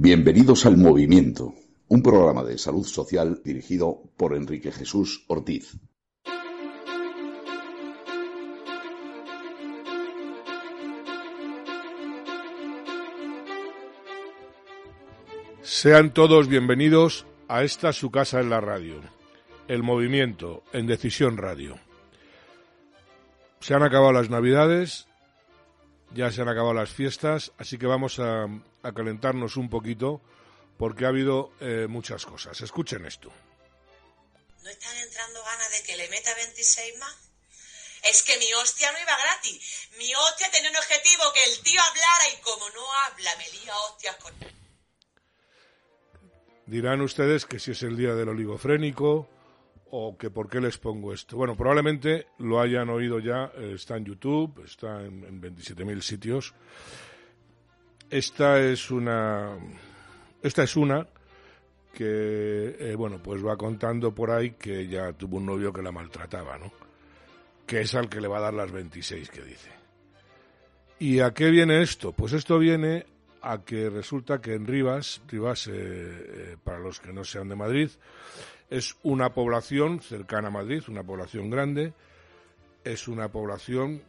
Bienvenidos al Movimiento, un programa de salud social dirigido por Enrique Jesús Ortiz. Sean todos bienvenidos a esta su casa en la radio, el movimiento en Decisión Radio. Se han acabado las navidades, ya se han acabado las fiestas, así que vamos a, calentarnos un poquito porque ha habido eh, muchas cosas. Escuchen esto. ¿No están entrando ganas de que le meta 26 más? Es que mi hostia no iba gratis. Mi hostia tenía un objetivo, que el tío hablara y como no habla, me lía hostias con... Dirán ustedes que si es el día del oligofrénico o que por qué les pongo esto. Bueno, probablemente lo hayan oído ya, eh, está en YouTube, está en, en 27.000 sitios. Esta es una, esta es una que, eh, bueno, pues va contando por ahí que ya tuvo un novio que la maltrataba, ¿no? Que es al que le va a dar las 26 que dice. ¿Y a qué viene esto? Pues esto viene a que resulta que en Rivas, Rivas, eh, para los que no sean de Madrid, es una población cercana a Madrid, una población grande, es una población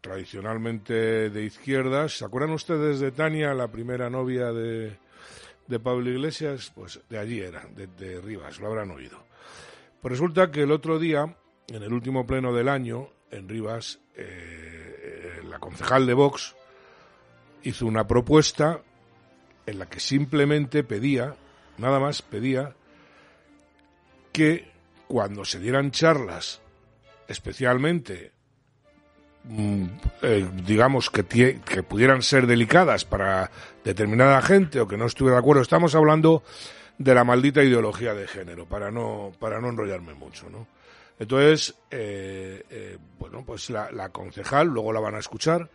tradicionalmente de izquierdas. ¿Se acuerdan ustedes de Tania, la primera novia de, de Pablo Iglesias? Pues de allí era, de, Rivas, lo habrán oído. Pues resulta que el otro día, en el último pleno del año, en Rivas, eh, la concejal de Vox hizo una propuesta en la que simplemente pedía, nada más pedía, que cuando se dieran charlas, especialmente, mm, eh, digamos, que, que pudieran ser delicadas para determinada gente o que no estuviera de acuerdo, estamos hablando de la maldita ideología de género, para no, para no enrollarme mucho, ¿no? Entonces, eh, eh, bueno, pues la, la concejal, luego la van a escuchar,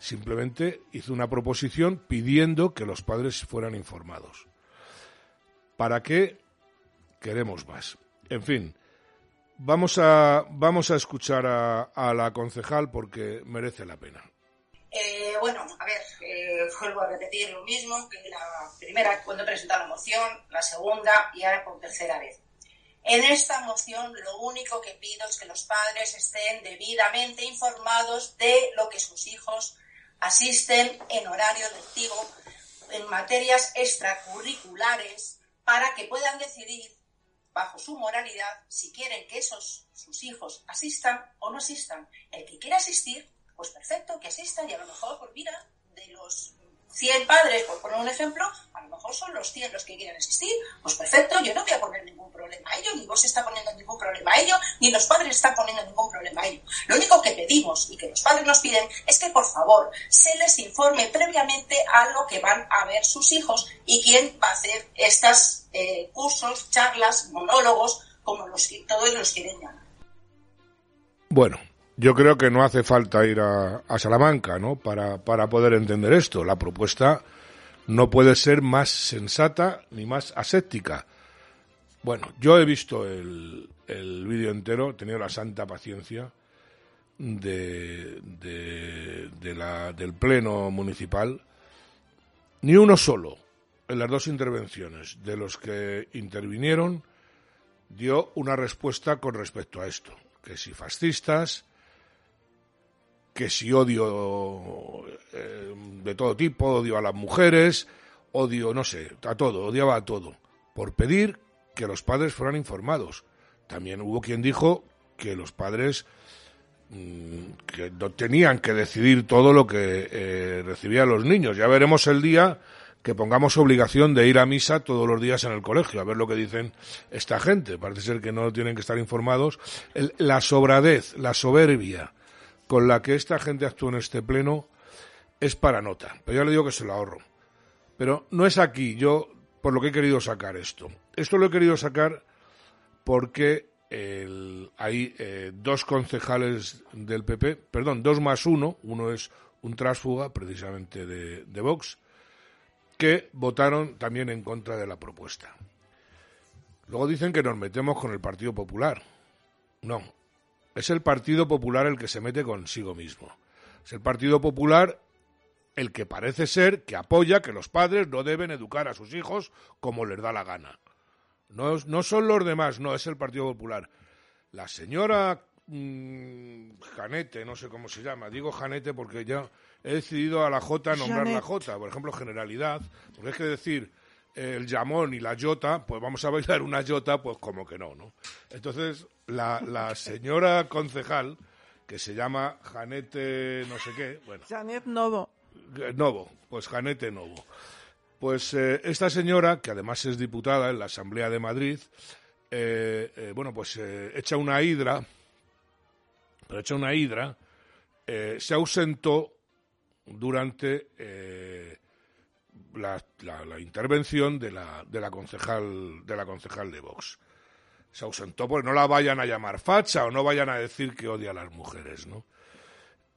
simplemente hizo una proposición pidiendo que los padres fueran informados. ¿Para qué queremos más? En fin, vamos a, vamos a escuchar a, la concejal porque merece la pena. Eh, bueno, a ver, eh, vuelvo a repetir lo mismo que la primera cuando presenté la moción, la segunda y ahora por tercera vez. En esta moción lo único que pido es que los padres estén debidamente informados de lo que sus hijos asisten en horario lectivo en materias extracurriculares para que puedan decidir bajo su moralidad si quieren que esos sus hijos asistan o no asistan. El que quiera asistir, pues perfecto, que asistan y a lo mejor, pues mira, de los 100 padres, por poner un ejemplo, a lo mejor son los 100 los que quieren asistir. Pues perfecto, yo no voy a poner ningún problema a ello, ni vos está poniendo ningún problema a ello, ni los padres están poniendo ningún problema a ello. Lo único que pedimos y que los padres nos piden es que por favor se les informe previamente a lo que van a ver sus hijos y quién va a hacer estos eh, cursos, charlas, monólogos, como los que todos los quieren llamar. Bueno, yo creo que no hace falta ir a, Salamanca, ¿no? Para, para poder entender esto. La propuesta no puede ser más sensata ni más aséptica. Bueno, yo he visto el, el vídeo entero, he tenido la santa paciencia de, de, la, del Pleno Municipal. Ni uno solo, en las dos intervenciones, de los que intervinieron, dio una respuesta con respecto a esto. Que si fascistas, que si odio eh, de todo tipo, odio a las mujeres, odio, no sé, a todo, odiaba a todo, por pedir que los padres fueran informados. También hubo quien dijo que los padres mm, que no tenían que decidir todo lo que eh, recibían los niños. Ya veremos el día que pongamos obligación de ir a misa todos los días en el colegio, a ver lo que dicen esta gente. Parece ser que no tienen que estar informados. la sobradez, la soberbia, con la que esta gente actúa en este pleno es para nota. Pero ya le digo que se lo ahorro. Pero no es aquí yo por lo que he querido sacar esto. Esto lo he querido sacar porque hay eh, dos concejales del PP, perdón, dos más uno, uno es un trásfuga precisamente de, de Vox, que votaron también en contra de la propuesta. Luego dicen que nos metemos con el Partido Popular. No, es el Partido Popular el que se mete consigo mismo. Es el Partido Popular el que parece ser que apoya que los padres no deben educar a sus hijos como les da la gana. No, no son los demás, no, es el Partido Popular. La señora mm, Janete, no sé cómo se llama, digo Janete porque ya he decidido a la J nombrar la J, por ejemplo, generalidad, porque es que decir el llamón y la yota, pues vamos a bailar una yota, pues como que no, ¿no? Entonces, la, la señora concejal, que se llama Janete no sé qué, bueno. Janet Novo. Novo, pues Janete Novo. Pues eh, esta señora, que además es diputada en la Asamblea de Madrid, eh, eh, bueno, pues echa una hidra, pero echa una hidra, se ausentó durante la, intervención de la, de la concejal de la concejal de Vox. Se ausentó porque no la vayan a llamar facha o no vayan a decir que odia a las mujeres, ¿no?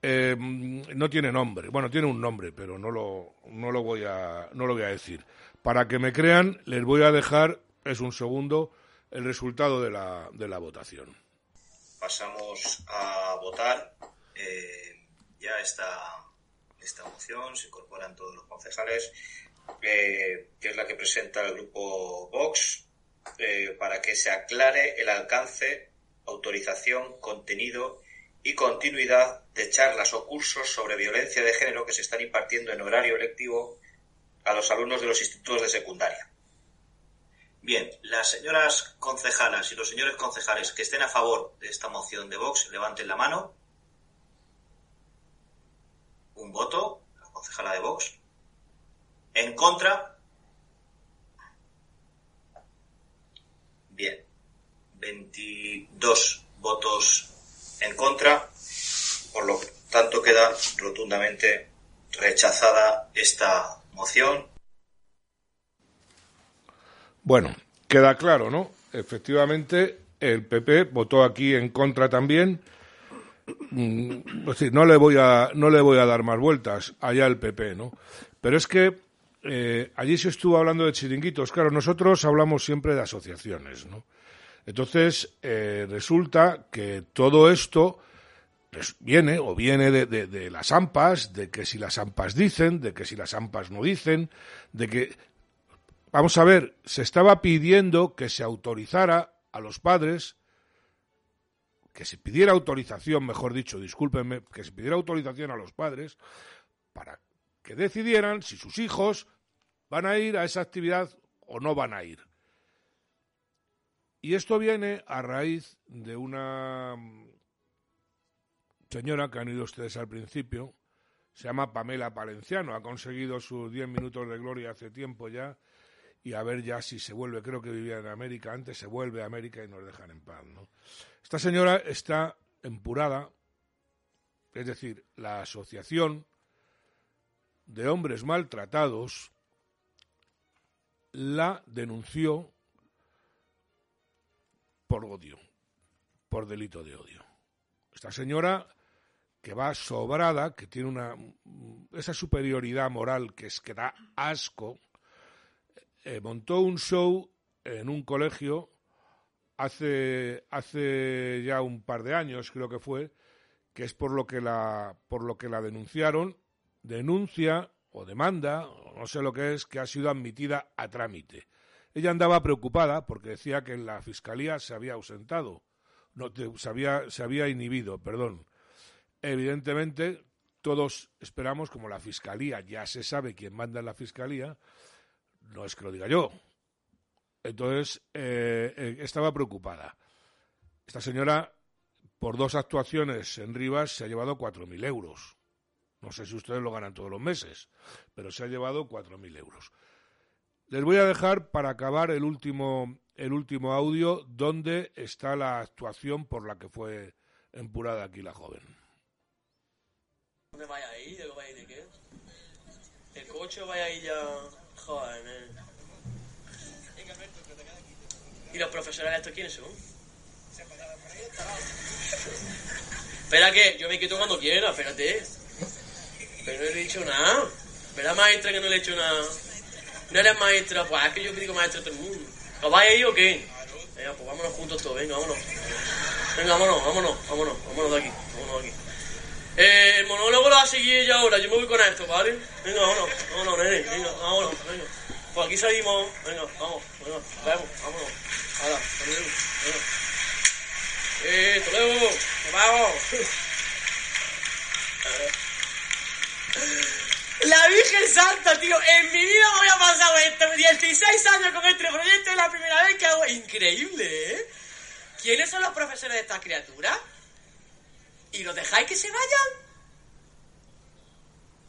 Eh, no tiene nombre. Bueno, tiene un nombre, pero no lo, no lo voy a, no lo voy a decir. Para que me crean, les voy a dejar, es un segundo, el resultado de la, de la votación. Pasamos a votar. Eh, ya está esta moción, se incorporan todos los concejales, eh, que es la que presenta el grupo Vox, para que se aclare el alcance, autorización, contenido y continuidad de charlas o cursos sobre violencia de género que se están impartiendo en horario lectivo a los alumnos de los institutos de secundaria. Bien, las señoras concejalas y los señores concejales que estén a favor de esta moción de Vox, levanten la mano. Un voto, la concejala de Vox. En contra. Bien, 22 votos en contra, por lo tanto queda rotundamente rechazada esta moción. Bueno, queda claro, ¿no? Efectivamente, el PP votó aquí en contra también. Mm, no le voy a no le voy a dar más vueltas allá el PP, ¿no? Pero es que eh, allí se estuvo hablando de chiringuitos. Claro, nosotros hablamos siempre de asociaciones, ¿no? Entonces, eh, resulta que todo esto pues, viene o viene de, las AMPAs, de que si las AMPAs dicen, de que si las AMPAs no dicen, de que... Vamos a ver, se estaba pidiendo que se autorizara a los padres, que se pidiera autorización, mejor dicho, discúlpenme, que se pidiera autorización a los padres para que decidieran si sus hijos van a ir a esa actividad o no van a ir. Y esto viene a raíz de una señora que han oído ustedes al principio, se llama Pamela Palenciano, ha conseguido sus 10 minutos de gloria hace tiempo ya, y a ver ya si se vuelve, creo que vivía en América, antes se vuelve a América y nos dejan en paz. ¿no? Esta señora está empurada, es decir, la asociación de hombres maltratados la denunció por odio, por delito de odio. Esta señora que va sobrada, que tiene una esa superioridad moral que es que da asco, eh, montó un show en un colegio hace hace ya un par de años, creo que fue, que es por lo que la por lo que la denunciaron, denuncia o demanda, no sé lo que es, que ha sido admitida a trámite. Ella andaba preocupada porque decía que la fiscalía se había ausentado, no, se, había, se había inhibido, perdón. Evidentemente, todos esperamos, como la fiscalía ya se sabe quién manda en la fiscalía, no es que lo diga yo. Entonces, eh, eh, estaba preocupada. Esta señora, por dos actuaciones en Rivas, se ha llevado 4.000 euros. No sé si ustedes lo ganan todos los meses, pero se ha llevado 4.000 euros. Les voy a dejar para acabar el último, el último audio donde está la actuación por la que fue empurada aquí la joven. ¿Dónde vaya ahí? ¿De vaya de qué? El coche vaya ahí ya... Joder, man. ¿Y los profesores estos quiénes son? Espera que yo me quito cuando quiera, espérate. Pero no le he dicho nada. Espera, maestra, que no le he hecho nada. No eres maestra, pues es que yo digo maestra a todo el mundo. ¿Lo vais ahí o qué? Venga, pues vámonos juntos todos, venga, vámonos. Venga, vámonos, vámonos, vámonos, vámonos de aquí, vámonos de aquí. Eh, el monólogo lo va a seguir ella ahora, yo me voy con esto, ¿vale? Venga, vámonos, vámonos, nene, venga, vámonos, venga. Por aquí salimos, venga, vamos, venga, vamos, vámonos. Hasta luego, venga. Eh, hasta luego, vamos. La Virgen Santa, tío, en mi vida me había pasado esto. 16 años con este proyecto es la primera vez que hago. Increíble, ¿eh? ¿Quiénes son los profesores de estas criaturas? ¿Y los dejáis que se vayan?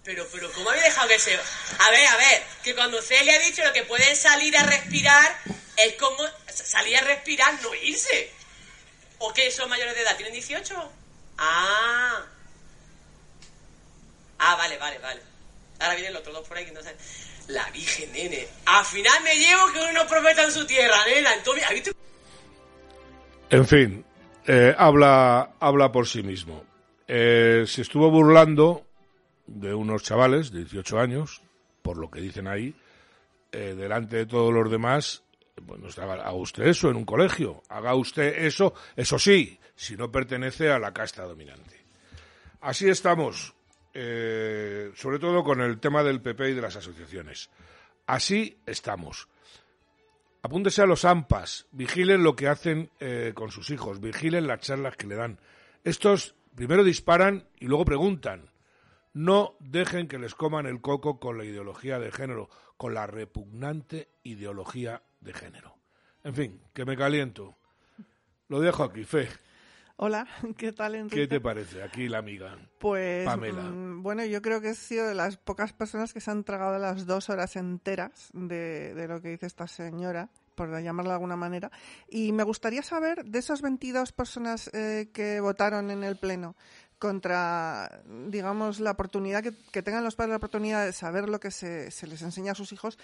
Pero, pero, ¿cómo habéis dejado que se A ver, a ver, que cuando Celia ha dicho lo que pueden salir a respirar, es como salir a respirar, no irse. ¿O qué? ¿Son mayores de edad? ¿Tienen 18? Ah. Ah, vale, vale, vale. Ahora vienen los otros dos por ahí que no saben. La Virgen, nene. Al final me llevo que uno prometa en su tierra, nena. Entonces. En fin, eh, habla, habla por sí mismo. Eh, se estuvo burlando de unos chavales de 18 años, por lo que dicen ahí, eh, delante de todos los demás. Bueno, haga usted eso en un colegio, haga usted eso, eso sí, si no pertenece a la casta dominante. Así estamos, eh, sobre todo con el tema del PP y de las asociaciones. Así estamos. Apúntese a los AMPAs, vigilen lo que hacen eh, con sus hijos, vigilen las charlas que le dan. Estos primero disparan y luego preguntan. No dejen que les coman el coco con la ideología de género, con la repugnante ideología de género. En fin, que me caliento. Lo dejo aquí, Fe. Hola, ¿qué tal, Enrique? ¿Qué te parece aquí la amiga? Pues, Pamela. mm, bueno, yo creo que he sido de las pocas personas que se han tragado las dos horas enteras de, de lo que dice esta señora por llamarla de alguna manera. Y me gustaría saber, de esas 22 personas eh, que votaron en el Pleno contra, digamos, la oportunidad que, que tengan los padres la oportunidad de saber lo que se, se les enseña a sus hijos,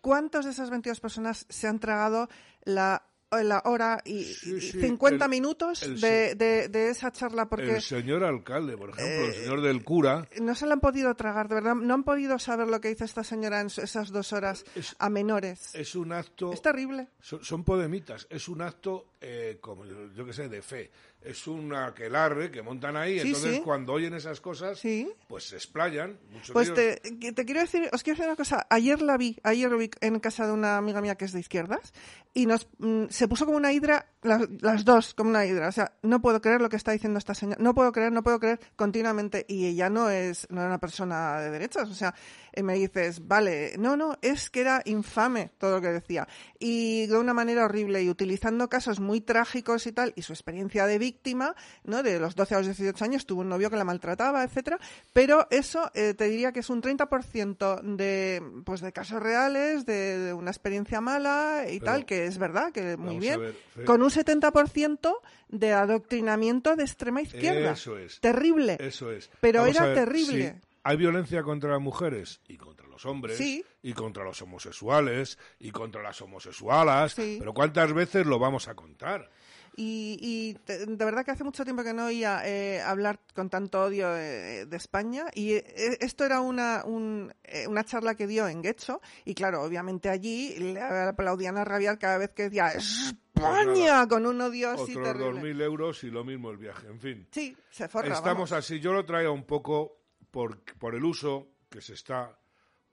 ¿cuántos de esas 22 personas se han tragado la la hora y Sí, sí, 50 el- minutos el de, de, de esa charla porque El señor alcalde, por ejemplo, el Eh, señor del cura, no se la han podido tragar, de verdad, no han podido saber lo que dice esta señora en esas dos horas Es- a menores. es un acto... Es terrible. Son, son podemitas, es un acto, eh, como yo, que sé, de fe. Es un aquelarre que montan ahí, Sí, entonces sí. cuando oyen esas cosas, Sí. pues se explayan. Muchos Pues te, te quiero decir, os quiero decir una cosa. Ayer la vi, ayer la vi en casa de una amiga mía que es de izquierdas y nos mm, se puso como una hidra, las, las dos como una hidra. O sea, no puedo creer lo que está diciendo esta señora. No puedo creer, no puedo creer continuamente. Y ella no es, no era una persona de derechas. O sea, eh, me dices, vale, no, no, es que era infame todo lo que decía. Y de una manera horrible y utilizando casos muy trágicos y tal, y su experiencia de víctima, ¿no? De los 12 a los 18 años, tuvo un novio que la maltrataba, etcétera. Pero eso eh, te diría que es un 30% de, pues, de casos reales, de, de una experiencia mala y Pero- tal, que es verdad, que muy bien. ver. Con un 70% de adoctrinamiento de extrema izquierda. Eso es. Terrible. Eso es. Pero Vamos era ver, terrible. hay violencia contra las mujeres y contra los hombres Sí. y contra los homosexuales y contra las homosexualas, Sí. pero ¿cuántas veces lo vamos a contar? Y, y te- de verdad que hace mucho tiempo que no oía eh, hablar con tanto odio de, de España. Y eh, esto era una, un- eh, una charla que dio en Guecho. Y claro, obviamente allí le aplaudían a rabiar cada vez que decía España con un odio así Otros terrible. 2.000 euros y lo mismo el viaje, en fin. Sí, se forra. Estamos vamos. así. Yo lo traigo un poco por, por el uso que se está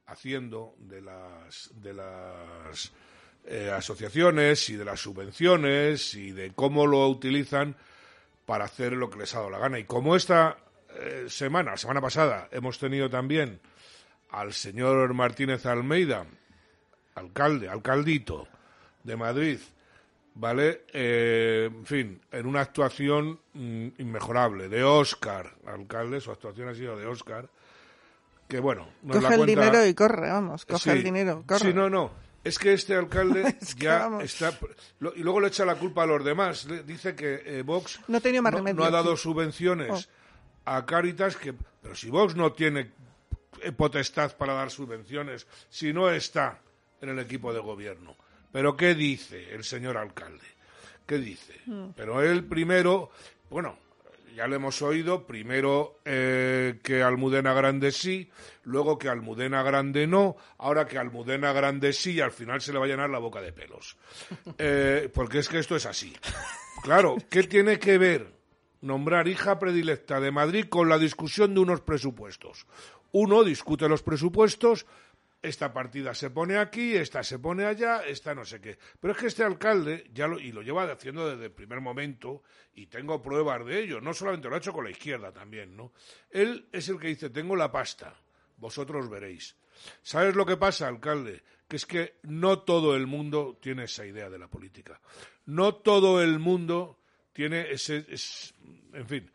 haciendo de las de las eh, asociaciones y de las subvenciones y de cómo lo utilizan para hacer lo que les ha dado la gana. Y como esta eh, semana, semana pasada, hemos tenido también al señor Martínez Almeida, alcalde, alcaldito de Madrid, ¿vale? Eh, en fin, en una actuación mm, inmejorable, de Oscar, alcalde, su actuación ha sido de Oscar, que bueno, nos Coge la el dinero y corre, vamos. Coge Sí, el dinero, corre. Sí, no, no. Es que este alcalde Es que ya vamos. está... lo- y luego le echa la culpa a los demás. Le- dice que eh, Vox No tenía más no, remedio, no ha dado sí. subvenciones Oh. a Cáritas, que, pero si Vox no tiene eh, potestad para dar subvenciones, si no está en el equipo de gobierno. Pero ¿qué dice el señor alcalde? ¿Qué dice? Hmm. Pero él primero, bueno, ya lo hemos oído, primero eh, que Almudena Grande sí, luego que Almudena Grande no, ahora que Almudena Grande sí y al final se le va a llenar la boca de pelos. Eh, porque es que esto es así. Claro, ¿qué tiene que ver nombrar hija predilecta de Madrid con la discusión de unos presupuestos. Uno discute los presupuestos, esta partida se pone aquí, esta se pone allá, esta no sé qué. Pero es que este alcalde, ya lo, y lo lleva haciendo desde el primer momento, y tengo pruebas de ello, no solamente lo ha hecho con la izquierda también, ¿no? Él es el que dice, tengo la pasta, vosotros veréis. ¿Sabes lo que pasa, alcalde? Que es que no todo el mundo tiene esa idea de la política. No todo el mundo tiene ese... es- en fin.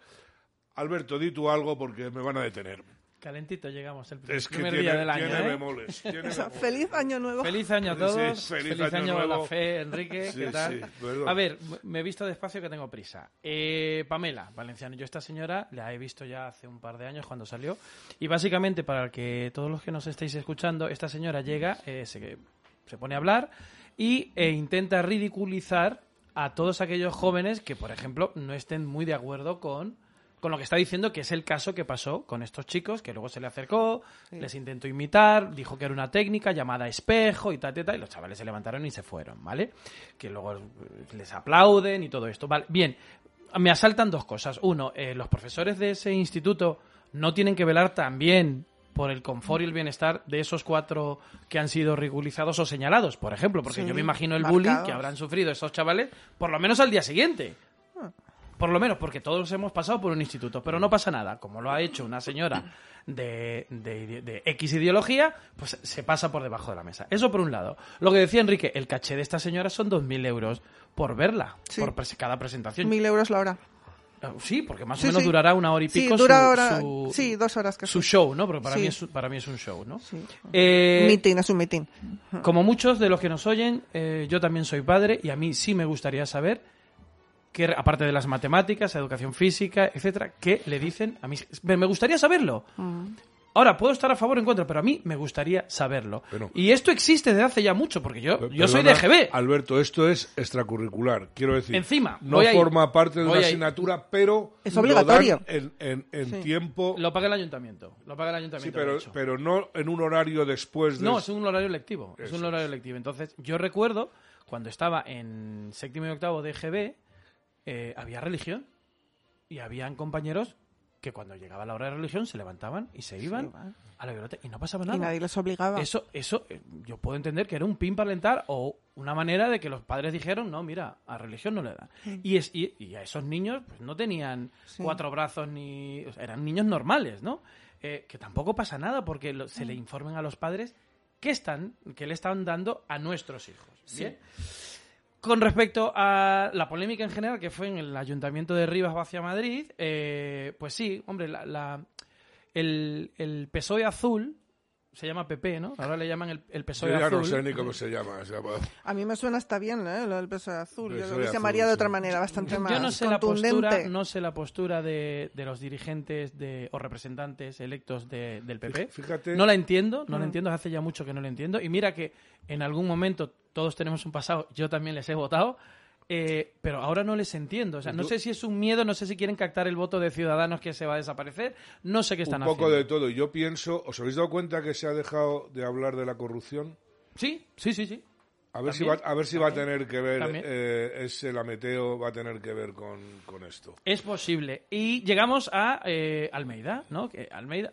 Alberto, di tú algo porque me van a detener. Calentito llegamos el Es que primer tiene, día del año. tiene ¿eh? bemoles. tiene O sea, bemoles. feliz año nuevo. Feliz año a Sí, todos. feliz feliz, año año, de la fe, Enrique. Sí, ¿Qué tal? sí, a ver, me he visto despacio que tengo prisa. Eh, Pamela, Valenciano. Yo esta señora la he visto ya hace un par de años cuando salió. Y básicamente, para que todos los que nos estéis escuchando, esta señora llega, eh, se, se pone a hablar y eh, intenta ridiculizar a todos aquellos jóvenes que, por ejemplo, no estén muy de acuerdo con con lo que está diciendo, que es el caso que pasó con estos chicos, que luego se le acercó, les intentó imitar, dijo que era una técnica llamada espejo y tal, tal, tal, y los chavales se levantaron y se fueron, ¿vale? Que luego eh, les aplauden y todo esto, ¿vale? Bien, me asaltan dos cosas. Uno, eh, los profesores de ese instituto no tienen que velar también por el confort y el bienestar de esos cuatro que han sido ridiculizados o señalados, por ejemplo, porque Sí, yo me imagino el bullying que habrán sufrido esos chavales, por lo menos al día siguiente. Por lo menos, porque todos hemos pasado por un instituto, pero no pasa nada. Como lo ha hecho una señora de, de- de X ideología, pues se pasa por debajo de la mesa. Eso por un lado. Lo que decía Enrique, el caché de esta señora son 2.000 euros por verla, Sí. por cada presentación. Mil euros la hora. Eh, Sí, porque más Sí, o menos sí. durará una hora y Sí, pico dura su, hora- su- sí, dos horas que su sí. show, ¿no? Porque para, Sí. mí es, para mí es un show, ¿no? Sí. Eh, Meeting, es un meeting. como muchos de los que nos oyen, eh, yo también soy padre y a mí sí me gustaría saber que aparte de las matemáticas, educación física, etcétera, qué le dicen a mis me gustaría saberlo. Ahora puedo estar a favor o en contra, pero a mí me gustaría saberlo. Bueno. y esto existe desde hace ya mucho, porque yo, yo soy de GB. Alberto, esto es extracurricular. Quiero decir, Encima, no ahí. forma parte de Voy una ahí. asignatura, pero Es lo obligatorio. dan en, en- en Sí. tiempo. Lo paga el ayuntamiento. Lo paga el sí, ayuntamiento. pero, de hecho. pero no en un horario después de. No, es un horario lectivo. Es un horario lectivo. Entonces, yo recuerdo cuando estaba en séptimo y octavo de GB, eh, había religión. Y habían compañeros que cuando llegaba la hora de religión se levantaban y se iban a la biblioteca y no pasaba Y nada. nadie les obligaba. Eso, eso eh, yo puedo entender que era un pin para alentar o una manera de que los padres dijeron, no, mira, a religión no le dan. Y, es, y, y a esos niños pues, no tenían Sí. cuatro brazos ni... o sea, eran niños normales, ¿no? Eh, que tampoco pasa nada porque lo- se le informen a los padres qué están, qué le están dando a nuestros hijos. ¿bien? Con respecto a la polémica en general que fue en el ayuntamiento de Rivas hacia Madrid, eh, pues sí, hombre, la, la- el, el PSOE azul se llama PP, ¿no? Ahora le llaman el, el Yo PSOE ya azul. no sé ni cómo se llama. se llama- A mí me suena hasta bien, ¿eh? Lo del peso azul. Yo Peso lo azul, llamaría de otra manera, bastante más Yo no sé la postura, contundente. no sé la postura de, de los dirigentes de, o representantes electos de- del PP. Fíjate. No la entiendo, no la Mm. entiendo, hace ya mucho que no la entiendo. Y mira que en algún momento todos tenemos un pasado, yo también les he votado, eh, pero ahora no les entiendo. O sea, no sé si es un miedo, no sé si quieren captar el voto de ciudadanos que se va a desaparecer, no sé qué están un poco haciendo. de todo. Yo pienso, ¿os habéis dado cuenta que se ha dejado de hablar de la corrupción? Sí, sí, sí, sí. A ver si va, a ver si va a tener que ver eh, ese lameteo va a tener que ver con, con esto. Es posible. Y llegamos a eh, Almeida, ¿no? Que Almeida.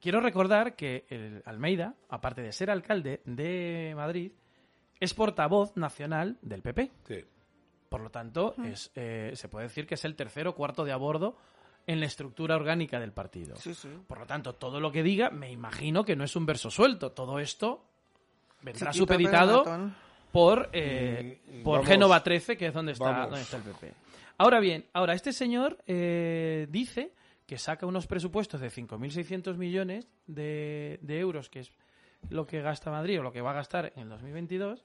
Quiero recordar que el Almeida, aparte de ser alcalde de Madrid, es portavoz nacional del PP. Sí. Por lo tanto, es, eh, se puede decir que es el tercero o cuarto de a bordo en la estructura orgánica del partido. Sí, sí. Por lo tanto, todo lo que diga, me imagino que no es un verso suelto. Todo esto vendrá Chiquito, supeditado por, eh, Mm, por vamos. Génova 13, que es donde está, donde está el PP. Ahora bien, ahora este señor eh, dice que saca unos presupuestos de 5.600 millones de, de euros, que es lo que gasta Madrid o lo que va a gastar en el 2022,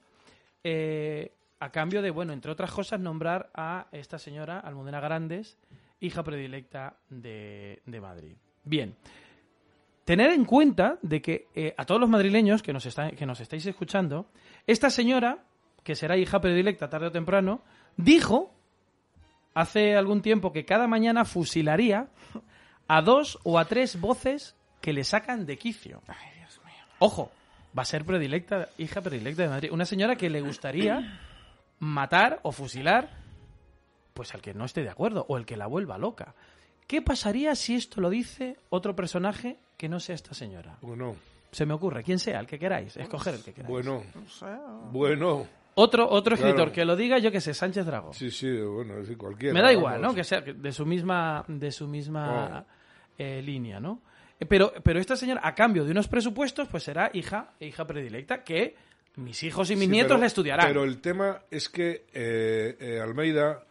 eh, a cambio de, bueno, entre otras cosas, nombrar a esta señora Almudena Grandes, hija predilecta de, de Madrid. Bien, tener en cuenta de que eh, a todos los madrileños que nos, están, que nos estáis escuchando, esta señora, que será hija predilecta tarde o temprano, dijo hace algún tiempo que cada mañana fusilaría a dos o a tres voces que le sacan de quicio. Ojo, va a ser predilecta, hija predilecta de Madrid. Una señora que le gustaría matar o fusilar pues al que no esté de acuerdo o el que la vuelva loca. ¿Qué pasaría si esto lo dice otro personaje que no sea esta señora? Bueno, Se me ocurre, quien sea, el que queráis, escoger el que queráis. bueno, bueno. Otro, otro escritor Claro. que lo diga, yo que sé, Sánchez Drago. Sí, sí, bueno, sí, cualquiera. Me da igual, vamos. ¿no? Que sea de su misma, de su misma Oh. eh, línea, ¿no? Eh, Pero, pero esta señora, a cambio de unos presupuestos, pues será hija, hija predilecta que mis hijos y mis Sí, nietos pero- le estudiarán. Pero el tema es que eh, eh, Almeida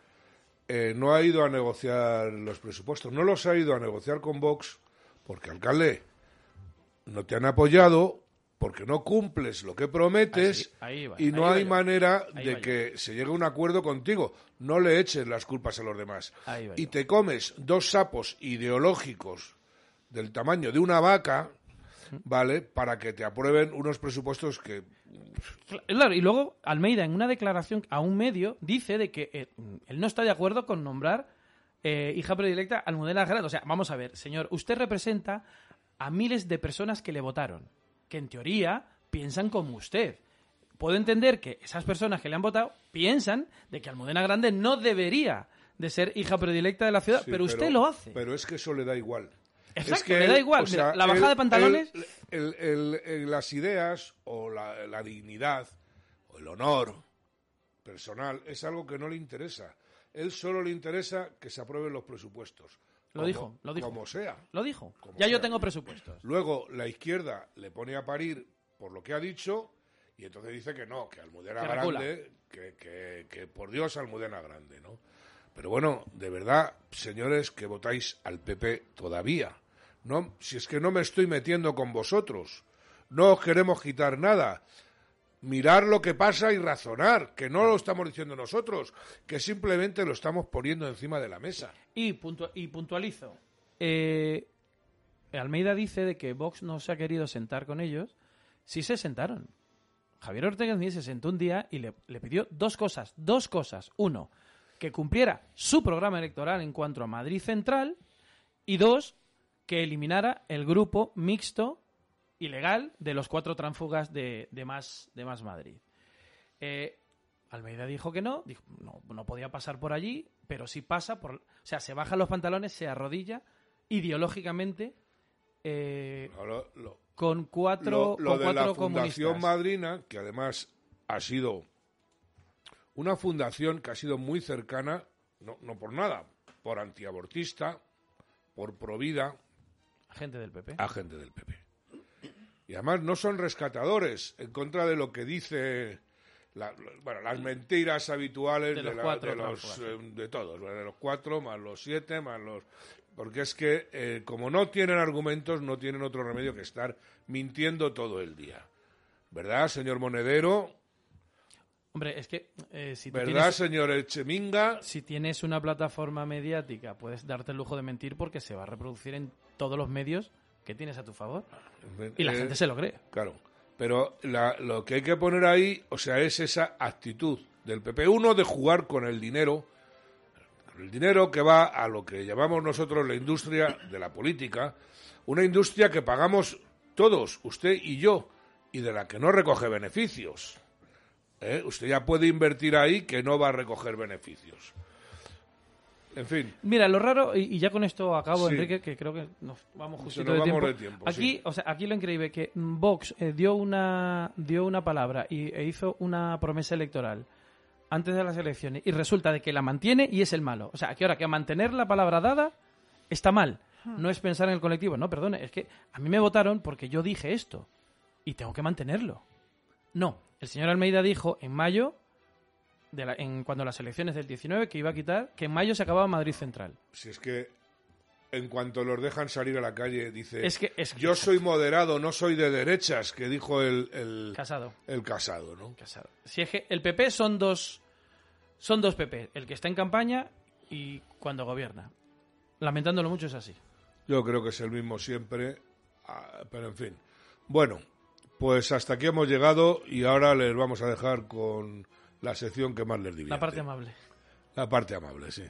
eh, no ha ido a negociar los presupuestos, no los ha ido a negociar con Vox porque, alcalde, no te han apoyado porque no cumples lo que prometes Así, ahí va, y no hay manera Ahí de yo. que se llegue a un acuerdo contigo. No le eches las culpas a los demás. Y yo. te comes dos sapos ideológicos del tamaño de una vaca, ¿vale? Para que te aprueben unos presupuestos que Claro, y luego Almeida, en una declaración a un medio, dice de que eh, él no está de acuerdo con nombrar eh, hija predilecta a Almudena Granado. O sea, vamos a ver, señor, usted representa a miles de personas que le votaron, que en teoría piensan como usted. Puedo entender que esas personas que le han votado piensan de que Almudena Grande no debería de ser hija predilecta de la ciudad, Sí, pero usted lo hace. Pero es que eso le da igual. Exacto, Es que le da él, igual. o Mira, sea, la bajada él- de pantalones... él- el- el- el- las ideas o la, la dignidad o el honor personal es algo que no le interesa. Él solo le interesa que se aprueben los presupuestos. Lo Como- dijo, lo dijo. Como sea. Lo dijo. Como Ya yo tengo presupuestos. Luego la izquierda le pone a parir por lo que ha dicho y entonces dice que no, que Almudena Que. Grande, que, que- que por Dios Almudena Grande, ¿no? Pero bueno, de verdad, señores que votáis al PP todavía, no, si es que no me estoy metiendo con vosotros, no os queremos quitar nada. Mirar lo que pasa y razonar, que no lo estamos diciendo nosotros, que simplemente lo estamos poniendo encima de la mesa. Y, puntu- y puntualizo. Eh, Almeida dice de que Vox no se ha querido sentar con ellos. Sí se sentaron. Javier Ortega se sentó un día y le, le pidió dos cosas. Dos cosas. Uno, que cumpliera su programa electoral en cuanto a Madrid Central. Y dos, que eliminara el grupo mixto ilegal de los cuatro tránfugas de, de más, de más Madrid. Eh, Almeida dijo que no, dijo, no, no podía pasar por allí, pero sí pasa por, o sea, se baja los pantalones, se arrodilla ideológicamente eh, No, lo- lo- con cuatro, lo, lo con de cuatro la Fundación comunistas. Madrina, que además ha sido una fundación que ha sido muy cercana, no, no por nada, por antiabortista, por provida, Gente del PP. a gente del PP. Y además no son rescatadores en contra de lo que dice la- bueno, las mentiras habituales De de, los la- cuatro de los, tránsfugas, eh, de todos, de los cuatro más los siete más los porque es que eh, como no tienen argumentos no tienen otro remedio que estar mintiendo todo el día, ¿verdad, señor Monedero? Hombre, es que eh, si, tú ¿Verdad, tienes, señor Echeminga? si tienes una plataforma mediática, puedes darte el lujo de mentir porque se va a reproducir en todos los medios que tienes a tu favor. Y la Eh, gente se lo cree. Claro. Pero la- lo que hay que poner ahí, o sea, es esa actitud del PP. Uno de jugar con el dinero, con el dinero que va a lo que llamamos nosotros la industria de la política, una industria que pagamos todos, usted y yo, y de la que no recoge beneficios. ¿Eh? Usted ya puede invertir ahí que no va a recoger beneficios. En fin, Mira, lo raro, y, y ya con esto acabo, Sí. Enrique, que creo que nos vamos Se justito nos de, vamos tiempo. de tiempo, Aquí, sí. o sea, aquí lo increíble que Vox eh, dio una dio una palabra y e hizo una promesa electoral antes de las elecciones y resulta de que la mantiene y es el malo. O sea, que ahora que mantener la palabra dada está mal. No es pensar en el colectivo. No, perdone, es que a mí me votaron porque yo dije esto y tengo que mantenerlo. No, el señor Almeida dijo en mayo, de la- en, cuando las elecciones del 19, que iba a quitar, que en mayo se acababa Madrid Central. si es que en cuanto los dejan salir a la calle, dice, Es que- es que- yo soy moderado, no soy de derechas, que dijo el, el, Casado. el casado, ¿no? Casado. Si es que el PP son dos son dos PP, el que está en campaña y cuando gobierna. Lamentándolo mucho es así. Yo creo que es el mismo siempre, ah, pero en fin. Bueno, pues hasta aquí hemos llegado y ahora les vamos a dejar con la sección que más les divierte. La parte amable. La parte amable, sí.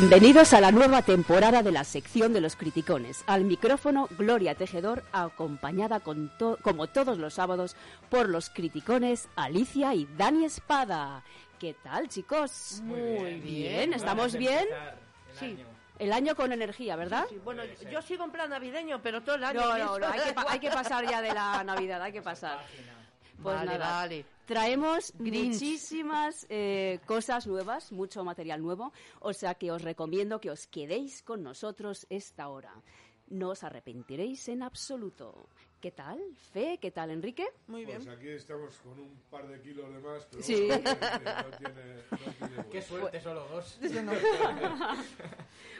Bienvenidos a la nueva temporada de la sección de los criticones. Al micrófono Gloria Tejedor, acompañada con to- como todos los sábados por los criticones Alicia y Dani Espada. ¿Qué tal, chicos? Muy bien. ¿Estamos bien? Sí. El año con energía, ¿verdad? Sí, bueno, yo sigo en plan navideño, pero todo el año. No, no, no, que, hay que pasar ya de la Navidad, hay que pasar. Pues Vale, nada, vale. traemos Grinch. muchísimas eh, cosas nuevas, mucho material nuevo, o sea que os recomiendo que os quedéis con nosotros esta hora. No os arrepentiréis en absoluto. ¿Qué tal, Fe? ¿Qué tal, Enrique? Muy bien. Pues aquí estamos con un par de kilos de más, pero Sí. bueno, no tiene, no tiene Qué suerte, solo dos.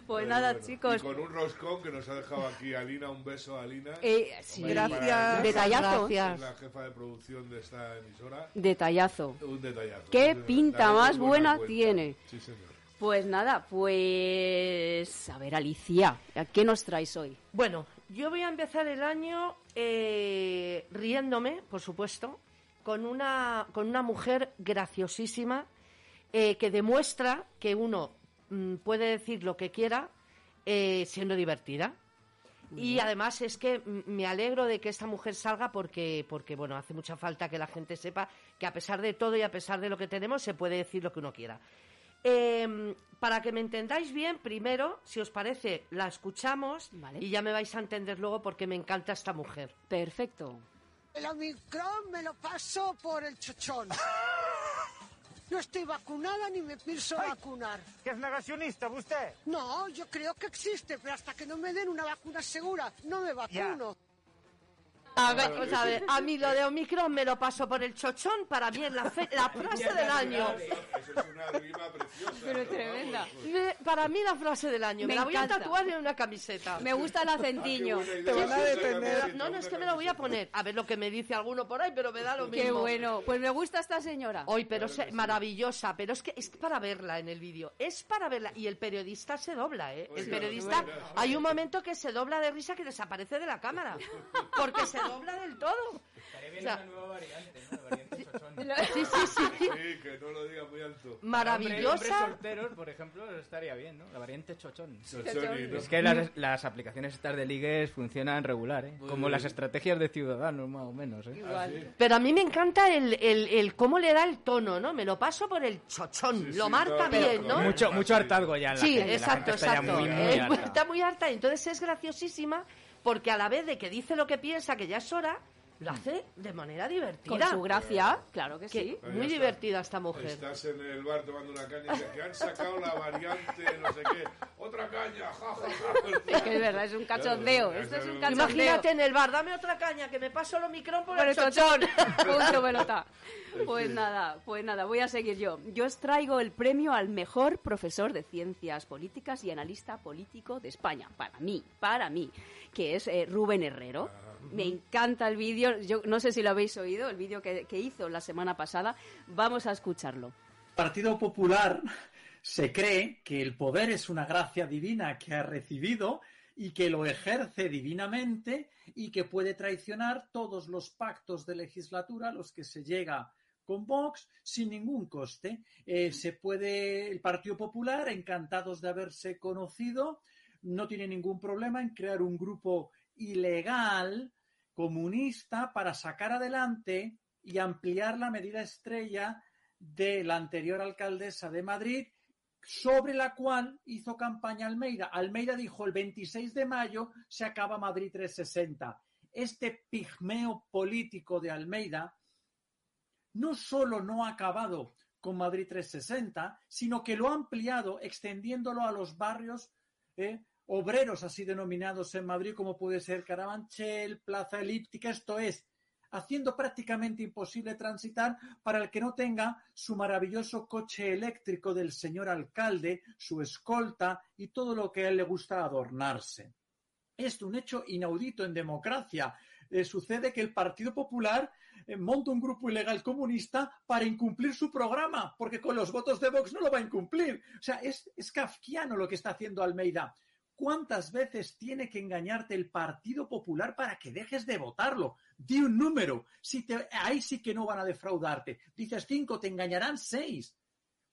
Pues Pero nada, bueno, chicos. Y con un roscón que nos ha dejado aquí Alina, un beso a Alina. Eh, sí. Gracias. para- Detallazo. Gracias. Es la jefa de producción de esta emisora. Detallazo. Un detallazo. Qué La- pinta más buena cuenta. tiene. Sí, señor. Pues nada, pues... A ver, Alicia, ¿qué nos traes hoy? Bueno, yo voy a empezar el año eh, riéndome, por supuesto, con una, con una mujer graciosísima eh, que demuestra que uno mm, puede decir lo que quiera eh, siendo divertida. Y además es que mm, me alegro de que esta mujer salga porque, porque, bueno, hace mucha falta que la gente sepa que a pesar de todo y a pesar de lo que tenemos, se puede decir lo que uno quiera. Eh, para que me entendáis bien, primero, si os parece, la escuchamos Vale. y ya me vais a entender luego porque me encanta esta mujer. Perfecto. El Omicron me lo paso por el chochón. No estoy vacunada ni me pienso vacunar. ¿Que es negacionista usted? No, yo creo que existe, pero hasta que no me den una vacuna segura, no me vacuno. A, ver, o sea, a ver, a mí lo de Omicron me lo paso por el chochón, para mí es la, fe- la frase del año. Eso es una rima preciosa. Pero ¿no? tremenda. Me- para mí la frase del año. Me, Me la voy a tatuar en una camiseta. Me gusta el Ah, acentillo. Te van a detener. No, no, es que me lo voy a poner. A ver lo que me dice alguno por ahí, pero me da lo mismo. Qué bueno. Pues me gusta esta señora. Hoy, pero es maravillosa, pero es que es para verla en el vídeo, es para verla. Y el periodista se dobla, ¿eh? El Oiga, periodista, hay un momento que se dobla de risa que desaparece de la cámara, porque se dobla del todo. O sea, nueva variante, ¿no? La variante chochón. sí, sí, sí. Sí, que no lo diga muy alto. Hombres Maravillosa. solteros, por ejemplo, estaría bien, ¿no? La variante chochón. Chochoni, ¿no? Es que las, las aplicaciones estas de ligues funcionan regular, ¿eh? Como bien. las estrategias de ciudadanos, más o menos, ¿eh? Igual. Pero a mí me encanta el, el, el cómo le da el tono, ¿no? Me lo paso por el chochón, Sí, lo sí, marca no, bien, no, Mucho, mucho hartazgo ya en la Sí, gente, la exacto, gente está ya exacto. muy, muy harta. está muy harta entonces es graciosísima porque a la vez de que dice lo que piensa, que ya es hora, lo hace de manera Con divertida. su gracia, claro que Que- sí. Muy está. divertida esta mujer. Estás en el bar tomando una caña y dices que han sacado la variante, no sé qué. Otra caña, ja, ja, ja. Es que es verdad, es un cachondeo. Claro, Esto es un cachondeo. Imagínate en el bar, dame otra caña, que me paso el Omicron por, Por el chochón. Punto pelota. Pues nada, pues nada, voy a seguir yo. Yo os traigo el premio al mejor profesor de ciencias políticas y analista político de España. Para mí, para mí, que es eh, Rubén Herrero. Me encanta el vídeo. Yo no sé si lo habéis oído, el vídeo que, hizo la semana pasada. Vamos a escucharlo. Partido Popular se cree que el poder es una gracia divina que ha recibido y que lo ejerce divinamente y que puede traicionar todos los pactos de legislatura a los que se llega con Vox sin ningún coste. Eh, se puede, el Partido Popular, encantados de haberse conocido, no tiene ningún problema en crear un grupo ilegal comunista para sacar adelante y ampliar la medida estrella de la anterior alcaldesa de Madrid, sobre la cual hizo campaña Almeida. Almeida dijo el 26 de mayo se acaba Madrid 360. Este pigmeo político de Almeida no solo no ha acabado con Madrid 360, sino que lo ha ampliado extendiéndolo a los barrios eh, obreros así denominados en Madrid, como puede ser Carabanchel, Plaza Elíptica, esto es, haciendo prácticamente imposible transitar para el que no tenga su maravilloso coche eléctrico del señor alcalde, su escolta y todo lo que a él le gusta adornarse. Es un hecho inaudito en democracia. Eh, sucede que el Partido Popular eh, monta un grupo ilegal comunista para incumplir su programa, porque con los votos de Vox no lo va a incumplir. O sea, es, es kafkiano lo que está haciendo Almeida. ¿Cuántas veces tiene que engañarte el Partido Popular para que dejes de votarlo? Di un número. Si te, ahí sí que no van a defraudarte. Dices cinco, te engañarán seis.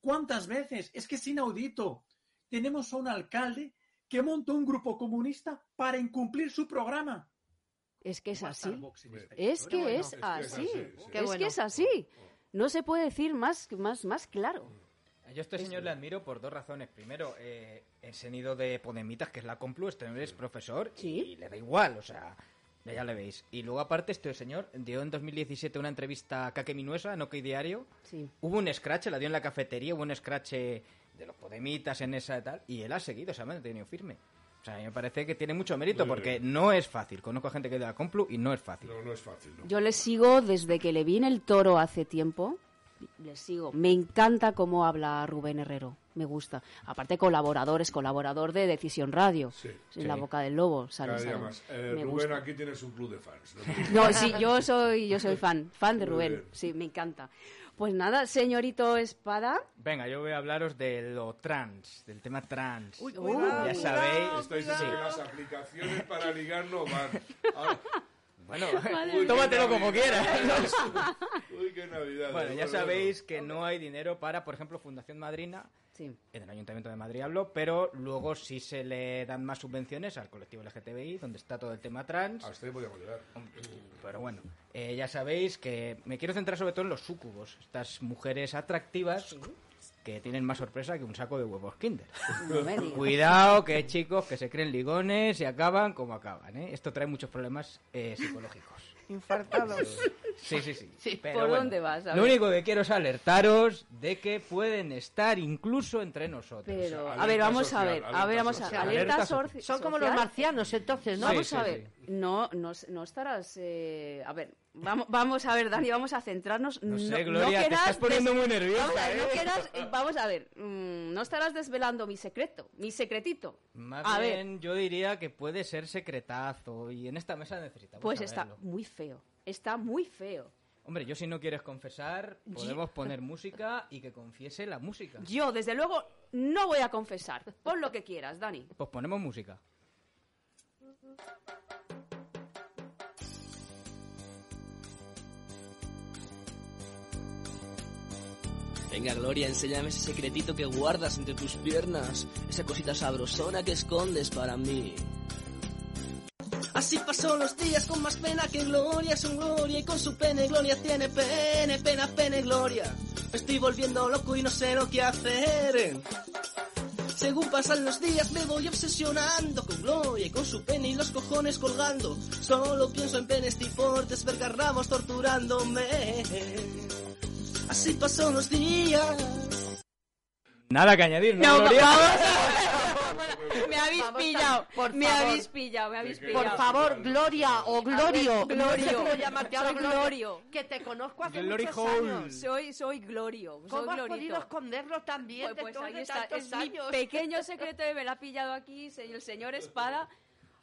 ¿Cuántas veces? Es que es inaudito tenemos a un alcalde que monta un grupo comunista para incumplir su programa. Es que es así. Esta Es que es así. Es que es así. No se puede decir más, más, más claro. Yo a este señor le admiro por dos razones. Primero, eh, nido de Podemitas, que es la Complu, este hombre es profesor y le da igual, o sea, ya, ya le veis. Y luego, aparte, este señor dio en 2017 una entrevista a Kake Minuesa, en OK Diario. Sí. Hubo un scratch, la dio en la cafetería, hubo un scratch eh, de los Podemitas en esa y tal, y él ha seguido, se ha mantenido firme. O sea, a mí me parece que tiene mucho mérito porque no es fácil. Conozco gente que es de la Complu y no es fácil. No, no es fácil. ¿no? Yo le sigo desde que le vi en el toro hace tiempo. Le sigo. Me encanta cómo habla Rubén Herrero. Me gusta. Aparte, colaborador, es colaborador de Decisión Radio. En la Sí. boca del lobo. Sale, Cada día sale. más. Eh, Rubén, gusta. aquí tienes un club de fans. No, sí, yo soy, yo soy fan, fan de Muy Rubén. bien. Sí, me encanta. Pues nada, señorito Espada. Venga, yo voy a hablaros de lo trans, del tema trans. Uy, cuidado, ya cuidado, sabéis. Estáis diciendo que las aplicaciones para ligar no van. Bueno, Uy, tómatelo como quieras. Uy, qué Navidad. Bueno, ya sabéis que no hay dinero para, por ejemplo, Fundación Madrina. Sí. En el Ayuntamiento de Madrid hablo, pero luego sí se le dan más subvenciones al colectivo LGTBI, donde está todo el tema trans. Hasta ahí podíamos llegar. Pero bueno, eh, ya sabéis que me quiero centrar sobre todo en los súcubos, estas mujeres atractivas que tienen más sorpresa que un saco de huevos Kinder. No me digas. Cuidado, que hay chicos que se creen ligones y acaban como acaban. ¿eh? Esto trae muchos problemas eh, psicológicos. Infartados. Sí, sí, sí. Pero ¿Por bueno, dónde vas? Lo ver. único que quiero es alertaros de que pueden estar incluso entre nosotros. Pero, a ver, vamos a ver, a ver, vamos a social. alerta Alerta social. Son como los marcianos, entonces, ¿no? Vamos Sí, a sí, ver, no, no, no estarás, eh, a ver, vamos, vamos a ver, Dani, vamos a centrarnos. No sé, Gloria, te quieras estás poniendo muy nerviosa, Vamos a ver, no ¿eh? eh, vamos a ver, mm, no estarás desvelando mi secreto, mi secretito. Más a bien, yo diría que puede ser secretazo y en esta mesa necesitamos Pues está muy feo, está muy feo. Hombre, yo si no quieres confesar, podemos poner música y que confiese la música. Yo, desde luego, no voy a confesar. Pon lo que quieras, Dani. Pues ponemos música. Venga, Gloria, enséñame ese secretito que guardas entre tus piernas, esa cosita sabrosona que escondes para mí. Así pasó los días con más pena que gloria, son gloria y con su pene gloria tiene pene, pena, pene, gloria. Me estoy volviendo loco y no sé lo que hacer. Según pasan los días me voy obsesionando con Gloria y con su pene y los cojones colgando. Solo pienso en penes tiportes, vergarramos torturándome. Así pasó los días. Nada que añadir, ¿no, No, Gloria? vamos Me habéis Vamos pillado, por me favor. habéis pillado, me habéis Por pillado. favor, Gloria o Glorio, ver, no sé Glorio. cómo llamarte ahora, Soy Glorio, Glorio. que te conozco hace Glory muchos hole. años. Soy, soy Glorio, soy ¿Cómo has Glorito. podido esconderlo tan bien Pues, pues después ahí de está, tantos es mi años? pequeño secreto y me lo ha pillado aquí el señor Espada.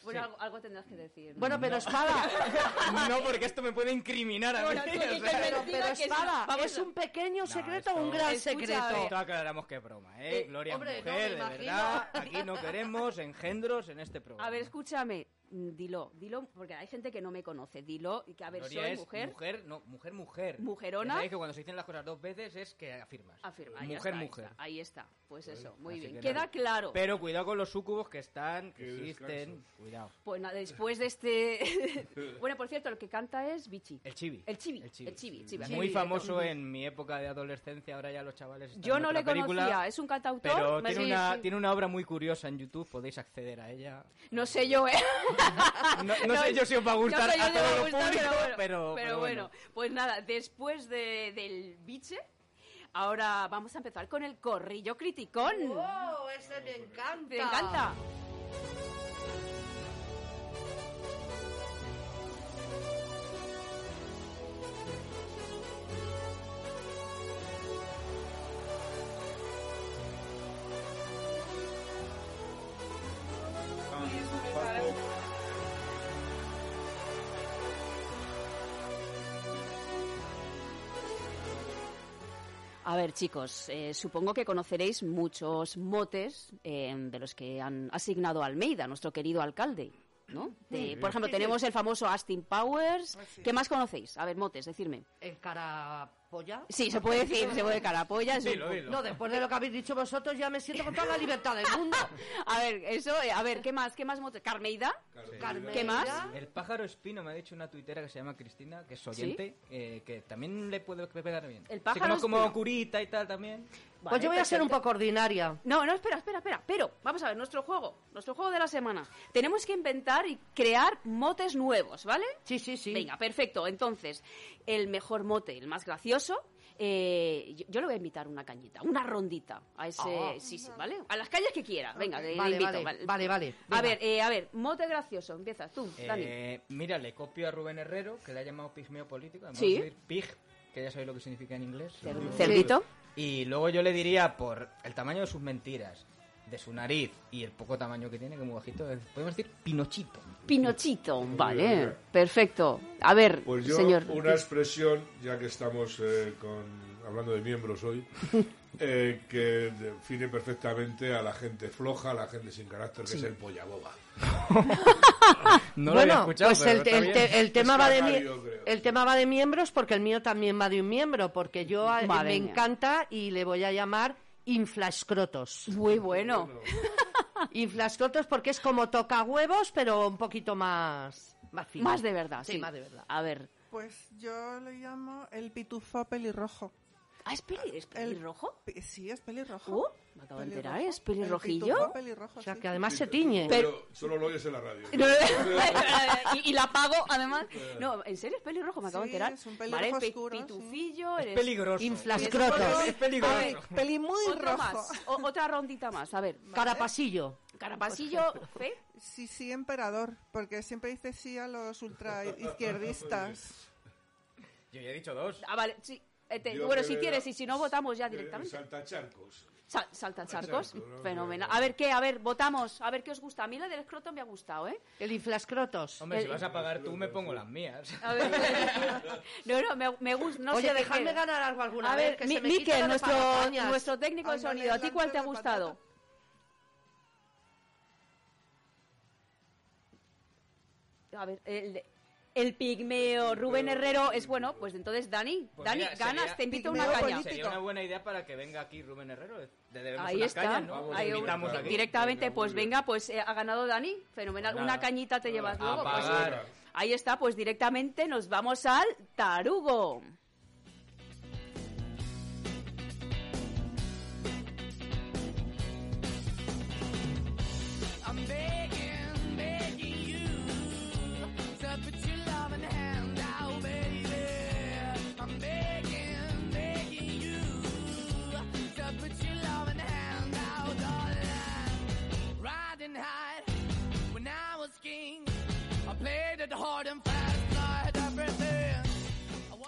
Bueno, Sí. algo, algo tendrás que decir. ¿no? Bueno, pero No. espada. No, porque esto me puede incriminar a mí. Bueno, o sea. Pero, pero sí. espada, ¿es a- un pequeño secreto o esto- un gran Escucha, secreto? Esto aclaramos que es broma, ¿eh? Eh, Gloria hombre, es no, mujer, de imagino. verdad. Aquí no queremos engendros en este programa. A ver, escúchame. Mm, Dilo, dilo, porque hay gente que no me conoce. Dilo, y que a ver, Gloria soy es mujer. mujer, no, mujer, mujer. Mujerona. Sabéis que cuando se dicen las cosas dos veces es que afirmas. Afirma, ahí Mujer, está, ahí mujer. está, Ahí está. Pues eso, muy bien. que Queda nada. claro. Pero cuidado con los sucubos que están, que Qué existen. descanso. Cuidado. Pues nada, después de este. bueno, por cierto, el que canta es Vichy. El chibi. El chibi. El chibi. El chibi, chibi. Muy Sí, famoso en mi época de adolescencia, ahora ya los chavales están Yo en no otra le película, conocía, es un cantautor. Pero tiene, sí, una, sí. tiene una obra muy curiosa en YouTube, podéis acceder a ella. No sé yo, ¿eh? No, no sé yo si os va a gustar no sé yo a todo lo gustar, público, pero, bueno, pero- pero bueno. bueno. Pues nada, después de, del biche, ahora vamos a empezar con el corrillo criticón. ¡Oh, ese me encanta! ¿Te encanta? A ver, chicos, eh, supongo que conoceréis muchos motes eh, de los que han asignado Almeida, nuestro querido alcalde, ¿no? De- por ejemplo, Sí, sí. tenemos el famoso Austin Powers. ¿Qué más conocéis? A ver, motes, decirme. El cara Sí, se puede decir, se puede carapolla. es un- Dilo, dilo. No, después de lo que habéis dicho vosotros, ya me siento con toda la libertad del mundo. A ver, eso, eh, a ver, ¿qué más? ¿Qué más? ¿Carmeida? Carmeida. ¿Qué más? El pájaro espino me ha dicho una tuitera que se llama Cristina, que es oyente, eh, que también le puede pegar bien. El Sí, pájaro como, como espino. curita y tal también. Pues yo voy a ser un poco ordinaria. No, no, espera, espera, espera. Pero, vamos a ver, nuestro juego, nuestro juego de la semana. Tenemos que inventar y crear motes nuevos, ¿vale? Sí, sí, sí. Venga, perfecto. Entonces, el mejor mote, el más gracioso, eh, yo, yo le voy a invitar una cañita, una rondita a ese, Ah. sí, sí, ¿vale? A las calles que quiera. Venga, le, le Vale, invito. vale, vale, vale. A ver, eh, a ver, mote gracioso. Empiezas tú, Dani. Eh, mira, le copio a Rubén Herrero, que le ha llamado pigmeo político. Además Sí. decir pig, que ya sabéis lo que significa en inglés. Cer- cerdito. Y luego yo le diría, por el tamaño de sus mentiras, de su nariz y el poco tamaño que tiene, que muy bajito, es- podemos decir Pinochito. Pinochito, vale, perfecto. A ver, Pues yo, señor. una expresión, ya que estamos eh, con, hablando de miembros hoy, eh, que define perfectamente a la gente floja, a la gente sin carácter, que Sí. es el polla boba. No lo había bueno, escuchado, pues el, está el bien. te- el tema va de creo. el tema va de miembros porque el mío también va de un miembro porque yo a- Madre me mía. encanta y le voy a llamar inflascrotos. Muy bueno. Inflascrotos porque es como toca huevos pero un poquito más más fino. Más de verdad, sí. más de verdad. A ver. Pues yo le llamo el pitufo pelirrojo. Ah, ¿es, peli- es pelirrojo? Sí, es pelirrojo. Uh, me acabo de enterar. ¿es pelirrojillo? Pelirrojo, O sea sí. que además se tiñe. Pero solo lo oyes en la radio. No, y, y la pago, además. No, ¿en serio es pelirrojo? Me acabo de enterar. es un pelirrojo vale, oscuro, sí. pitufillo. Es peligroso. Inflascrotos. Es- Es peligroso. Peli muy rojo. más, o- otra rondita más. A ver, Carapasillo. carapasillo, fe. Sí, sí, emperador, porque siempre dice sí a los ultra izquierdistas. Yo ya he dicho dos. Ah, vale, sí. Te- Yo bueno, que si quieres, y si no, votamos ya Eh, directamente. Saltacharcos. Sa- salta charcos, Charcos, ¿no? fenomenal. A ver, ¿qué? A ver, votamos. A ver, ¿qué os gusta? A mí la del escroto me ha gustado, ¿eh? El inflascrotos. Hombre, si vas a pagar tú, me pongo las mías. A ver. No, no, me, me gusta. No Oye, sé dejadme qué. ganar algo alguna A vez, ver, que Mi- se me quite Miquel, nuestro, nuestro técnico de sonido, ¿a ti cuál te ha gustado? patata. A ver, el, el pigmeo Rubén Herrero es bueno, pues entonces Dani, Pues Dani, mira, ganas, sería- te invito a Pigmeo una caña. político. Sería una buena idea para que venga aquí Rubén Herrero. Le debemos Ahí una está. caña, ¿no? Vamos, Ahí, Lo invitamos aquí. directamente, Venga, pues muy bien. venga, pues eh, ha ganado Dani, fenomenal. Pues una cañita te llevas A luego. pues, pagar. ahí está, pues directamente nos vamos al tarugo.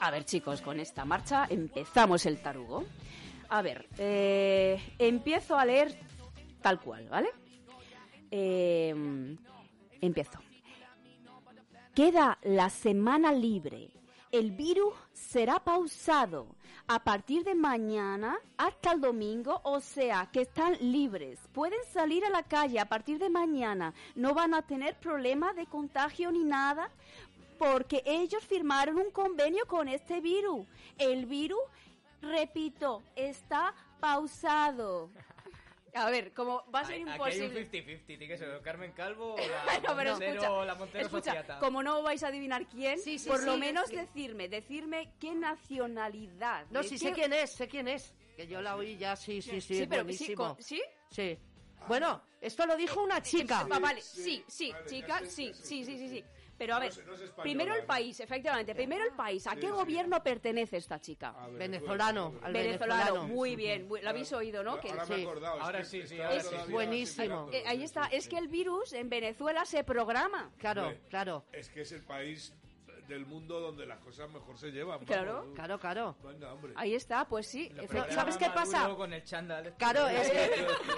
A ver, chicos, con esta marcha empezamos el tarugo. A ver, eh, empiezo a leer tal cual, ¿vale? Eh, empiezo. Queda la semana libre. El virus será pausado a partir de mañana hasta el domingo, o sea, que están libres. Pueden salir a la calle a partir de mañana. No van a tener problema de contagio ni nada porque ellos firmaron un convenio con este virus. El virus, repito, está pausado. A ver, como va a ser Aquí hay un imposible. 50-50. Tiene que ser Carmen Calvo o la No, pero Montero, escucha, la Montero escucha, Sociata. como no vais a adivinar quién, Sí, sí, por lo sí, menos sí. decirme, decirme qué nacionalidad. No, sí qué- sé quién es, sé quién es. Que yo la oí ya, sí, sí, sí, Sí, pero sí, con- ¿sí? Sí. Bueno, esto lo dijo una chica. Ah, vale, sí, sí, chica, sí, sí, sí, sí, sí. Pero a ver, No es- no es española, primero el país, efectivamente, primero el país. ¿A qué gobierno pertenece esta chica? Venezolano, al Venezolano, venezolano. muy bien, muy- lo habéis oído, ¿no? Que- Ahora me he Sí. es Ahora que sí, sí, estaba ahora sí. todavía Buenísimo. Eh, ahí está, es que el virus en Venezuela se programa. Claro, claro, Es que es el país del mundo donde las cosas mejor se llevan. vamos. Claro. claro, claro. Hombre. Ahí está, pues sí. ¿sabes qué pasa? Con el chándal. Claro, es que,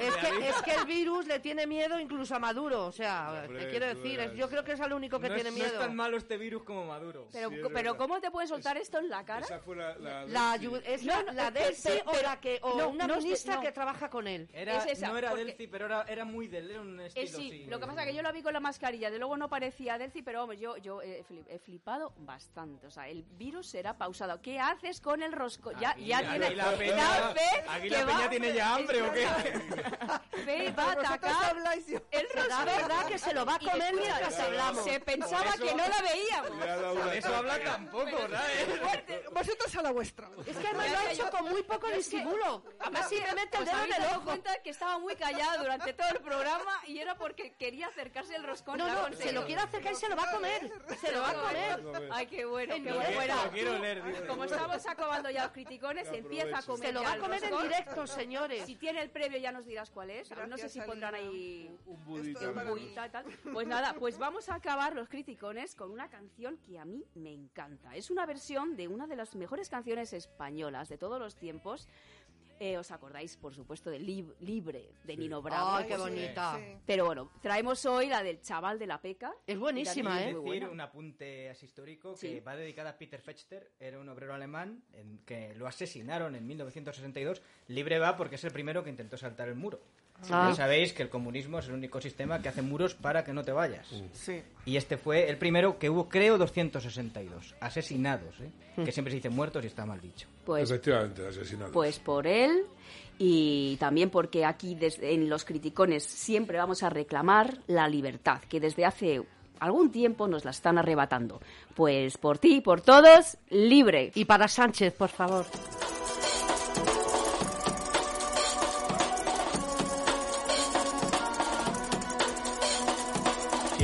es, que, es que el virus le tiene miedo incluso a Maduro. O sea, Hombre, te quiero decir, es- yo creo que es el único que no, tiene es, no miedo. es tan malo este virus como Maduro. Pero, Sí, pero. ¿cómo te puedes soltar esto en la cara? Esa fue la... la- La, es No, la, no, la pero- o, la que, o no, una no ministra no. que trabaja con él. Era, Es esa, no era Delcy, pero era, era muy del era un Eh, estilo sí, así. lo que pasa es que yo la vi con la mascarilla, de luego no parecía Delcy, pero vamos, yo, yo eh, flip- flipado bastante. O sea, el virus será pausado. ¿Qué haces con el rosco? Ya, Aquí- ya aquí tiene. la peña- ya Fe aquí la peña va- tiene ya hambre, ¿o qué? Fe va a atacar el rosco. Da verdad que se lo va a comer mientras hablamos. Se pensaba eso- que no la veíamos. Eso habla tampoco, ¿sabes? Vosotros a la vuestra. Es que además lo ha hecho con muy poco disimulo. Además simplemente el ¿Os dedo del dado ojo. cuenta que estaba muy callada durante todo el programa y era porque quería acercarse el roscón? No, no, se lo quiere acercar y se lo va a comer. Se lo va a comer. Ay, qué bueno, En qué bueno. Lo quiero leer, digo. Como estamos acabando ya los criticones, empieza a comer Se lo va a comer en directo, señores. Si tiene el previo ya nos dirás cuál es. no sé si pondrán ahí Un un budita y tal. Pues nada, pues vamos a acabar los criticones con una canción que a mí me encanta. Es una versión de una de las mejores canciones españolas de todos los tiempos. Eh, ¿Os acordáis, por supuesto, de Lib- Libre, de Nino Bravo? Ay, qué bonita. Sí. Pero bueno, traemos hoy la del chaval de la peca. Es buenísima, ¿eh? decir buena. un apunte así histórico Sí. que va dedicada a Peter Fechter, era un obrero alemán en que lo asesinaron en 1962. Libre va porque es el primero que intentó saltar el muro. Ah. Ya sabéis que el comunismo es el único sistema que hace muros para que no te vayas. Sí. Y este fue el primero que hubo, creo, 262 asesinados, ¿eh? que siempre se dice muertos y está mal dicho. Pues Efectivamente, asesinados. Pues por él y también porque aquí desde, en los criticones siempre vamos a reclamar la libertad, que desde hace algún tiempo nos la están arrebatando. Pues por ti, por todos, libre. Y para Sánchez, por favor.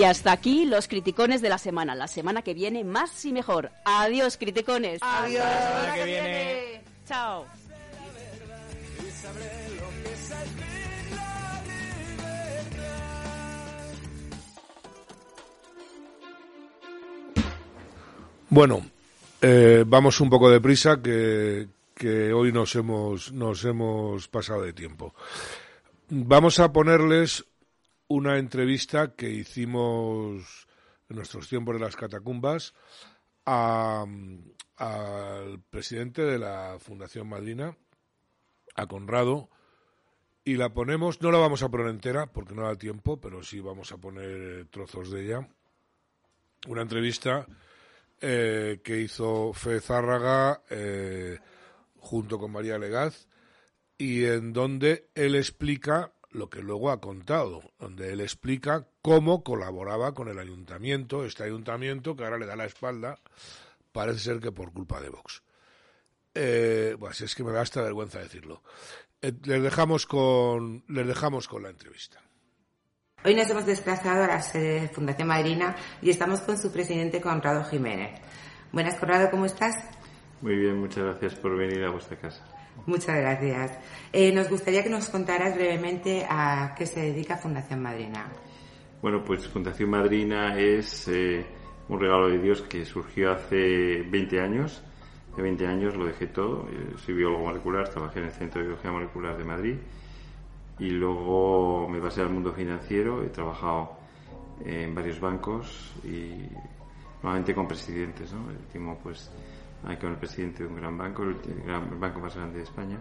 Y hasta aquí los criticones de la semana. La semana que viene, más y mejor. Adiós, criticones. Adiós. La semana que viene. Chao. Que. Bueno, eh, vamos un poco deprisa que, que hoy nos hemos, nos hemos pasado de tiempo. Vamos a ponerles una entrevista que hicimos en nuestros tiempos de las catacumbas al presidente de la Fundación Madrina, a Conrado, y la ponemos, no la vamos a poner entera porque no da tiempo, pero sí vamos a poner trozos de ella. Una entrevista eh, que hizo Fe Zárraga eh, junto con María Legaz y en donde él explica lo que luego ha contado, donde él explica cómo colaboraba con el ayuntamiento, este ayuntamiento que ahora le da la espalda, parece ser que por culpa de Vox. Eh, bueno, si es que me da hasta vergüenza decirlo. Eh, les dejamos con les dejamos con la entrevista. Hoy nos hemos desplazado a la sede de Fundación Madrina y estamos con su presidente Conrado Jiménez. Buenas, Conrado, ¿cómo estás? Muy bien, muchas gracias por venir a vuestra casa. Muchas gracias. Eh, nos gustaría que nos contaras brevemente a qué se dedica Fundación Madrina. Bueno, pues Fundación Madrina es eh, un regalo de Dios que surgió hace 20 años. Hace 20 años lo dejé todo. Eh, soy biólogo molecular, trabajé en el Centro de Biología Molecular de Madrid y luego me pasé al mundo financiero. He trabajado en varios bancos y normalmente con presidentes, ¿no? El último, pues, ahí con el presidente de un gran banco, el, gran- banco más grande de España.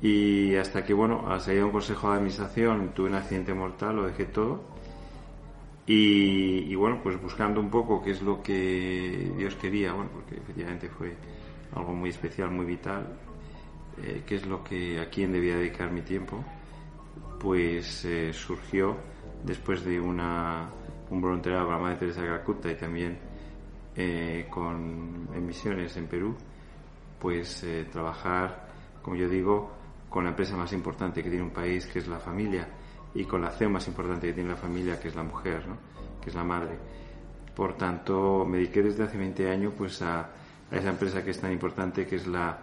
Y hasta que, bueno, al salir de un consejo de administración tuve un accidente mortal, lo dejé todo. Y, y bueno, pues buscando un poco qué es lo que Dios quería, bueno, porque efectivamente fue algo muy especial, muy vital, eh, qué es lo que a quién debía dedicar mi tiempo, pues eh, surgió después de una, un voluntariado con la Madre Teresa de Calcuta y también eh, con en misiones en Perú, pues eh, trabajar, como yo digo, con la empresa más importante que tiene un país, que es la familia, y con la acción más importante que tiene la familia, que es la mujer, ¿no? que es la madre. Por tanto, me dediqué desde hace 20 años pues, a, a esa empresa que es tan importante, que es la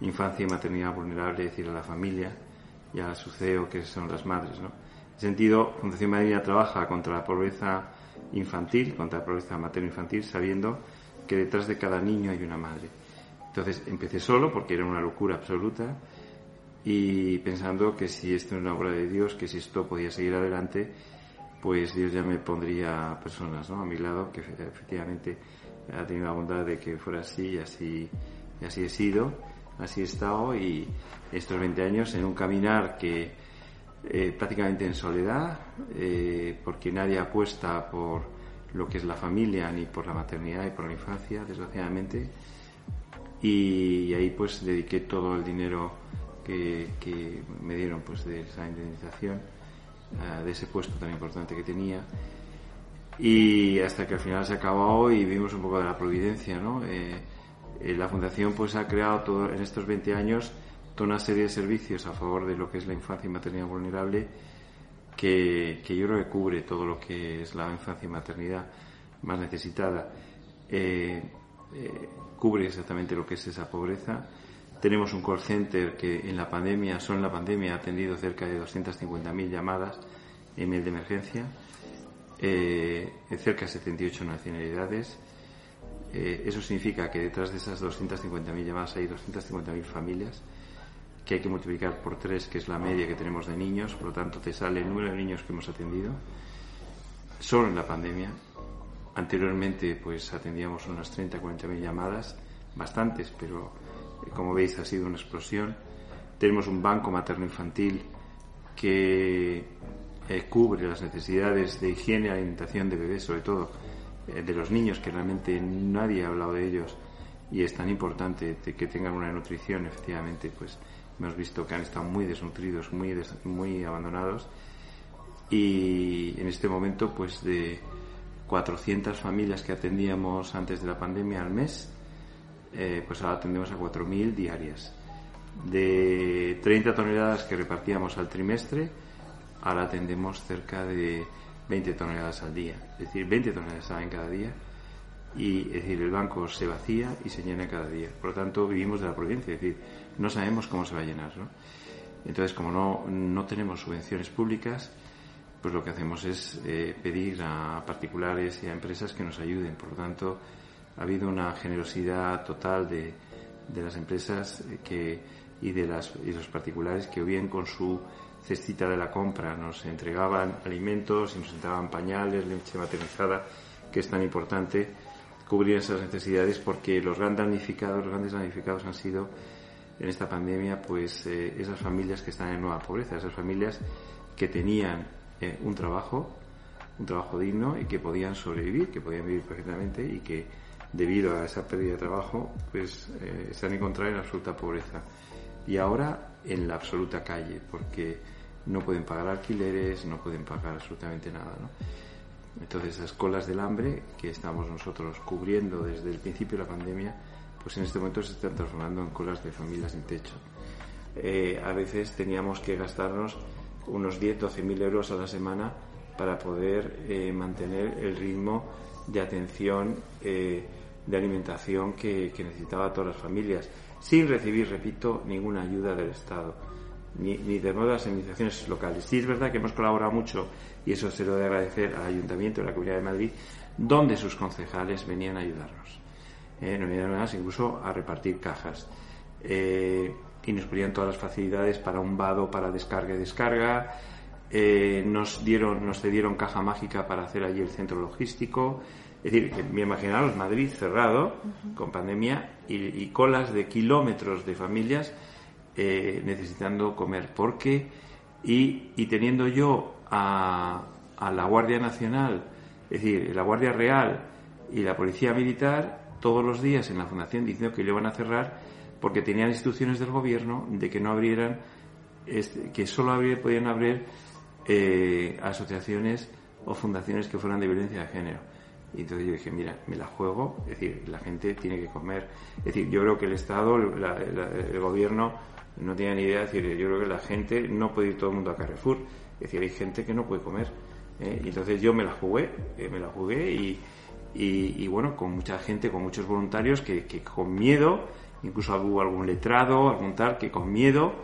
infancia y maternidad vulnerable, es decir, a la familia y a su CEO, que son las madres. ¿no? En ese sentido, Fundación Madrina trabaja contra la pobreza infantil, contra la pobreza materno-infantil, sabiendo que detrás de cada niño hay una madre. Entonces empecé solo porque era una locura absoluta y pensando que si esto es una obra de Dios, que si esto podía seguir adelante, pues Dios ya me pondría personas ¿no? a mi lado, que efectivamente ha tenido la bondad de que fuera así y así, y así he sido, así he estado y estos 20 años en un caminar que eh, prácticamente en soledad, eh, porque nadie apuesta por lo que es la familia ni por la maternidad y por la infancia, desgraciadamente. Y, ahí pues dediqué todo el dinero que, me dieron pues de esa indemnización, eh, de ese puesto tan importante que tenía. Y hasta que al final se acabó y vimos un poco de la providencia, ¿no? La fundación pues ha creado todo, en estos 20 años toda una serie de servicios a favor de lo que es la infancia y maternidad vulnerable que, yo creo que cubre todo lo que es la infancia y maternidad más necesitada. Eh, eh, cubre exactamente lo que es esa pobreza. Tenemos un call center que en la pandemia, solo en la pandemia, ha atendido cerca de 250.000 llamadas en mail de emergencia, eh, cerca de 78 nacionalidades. Eh, eso significa que detrás de esas 250.000 llamadas hay 250.000 familias que hay que multiplicar por tres, que es la media que tenemos de niños, por lo tanto te sale el número de niños que hemos atendido solo en la pandemia. Anteriormente pues atendíamos unas 30, 40 mil llamadas, bastantes, pero eh, como veis ha sido una explosión. Tenemos un banco materno-infantil que eh, cubre las necesidades de higiene alimentación de bebés, sobre todo eh, de los niños, que realmente nadie ha hablado de ellos y es tan importante que tengan una nutrición, efectivamente, pues hemos visto que han estado muy desnutridos, muy, des- muy abandonados y en este momento pues de 400 familias que atendíamos antes de la pandemia al mes, eh, pues ahora atendemos a 4.000 diarias. De 30 toneladas que repartíamos al trimestre, ahora atendemos cerca de 20 toneladas al día. Es decir, 20 toneladas salen cada día y es decir, el banco se vacía y se llena cada día. Por lo tanto, vivimos de la provincia, es decir, no sabemos cómo se va a llenar. ¿no? Entonces, como no, no tenemos subvenciones públicas, pues lo que hacemos es eh, pedir a particulares y a empresas que nos ayuden. Por lo tanto, ha habido una generosidad total de, de las empresas eh, que, y, de las, y los particulares que bien con su cestita de la compra nos entregaban alimentos y nos entregaban pañales, leche maternizada, que es tan importante cubrir esas necesidades porque los grandes damnificados, los grandes damnificados han sido en esta pandemia pues eh, esas familias que están en nueva pobreza, esas familias que tenían eh, un trabajo, un trabajo digno y que podían sobrevivir, que podían vivir perfectamente y que debido a esa pérdida de trabajo pues eh, se han encontrado en absoluta pobreza y ahora en la absoluta calle porque no pueden pagar alquileres, no pueden pagar absolutamente nada. Entonces, esas colas del hambre que estamos nosotros cubriendo desde el principio de la pandemia, pues en este momento se están transformando en colas de familias sin techo. Eh, a veces teníamos que gastarnos unos 10, 12 mil euros a la semana para poder eh, mantener el ritmo de atención, eh, de alimentación que, que necesitaba todas las familias, sin recibir, repito, ninguna ayuda del Estado ni, ni de nuevas administraciones locales. Sí es verdad que hemos colaborado mucho, y eso se lo de agradecer al Ayuntamiento de la Comunidad de Madrid, donde sus concejales venían a ayudarnos. Nos venían además incluso a repartir cajas. Eh, y nos ponían todas las facilidades para un vado, para descarga y descarga. Eh, nos dieron, nos cedieron caja mágica para hacer allí el centro logístico. Es decir, me imaginaros Madrid cerrado, con pandemia, y, y colas de kilómetros de familias eh, necesitando comer. Porque, y, y teniendo yo a, a la Guardia Nacional, es decir, la Guardia Real y la Policía Militar, todos los días en la Fundación diciendo que lo iban a cerrar porque tenían instrucciones del gobierno de que no abrieran, que solo abrir, podían abrir eh, asociaciones o fundaciones que fueran de violencia de género. Y entonces yo dije, mira, me la juego, es decir, la gente tiene que comer. Es decir, yo creo que el Estado, la- la- el gobierno, no tenía ni idea. Es decir, yo creo que la gente no puede ir todo el mundo a Carrefour. Es decir, hay gente que no puede comer. ¿eh? Y entonces yo me la jugué, eh, me la jugué y, y, bueno, con mucha gente, con muchos voluntarios que, que con miedo, incluso hubo algún letrado, algún tal, que con miedo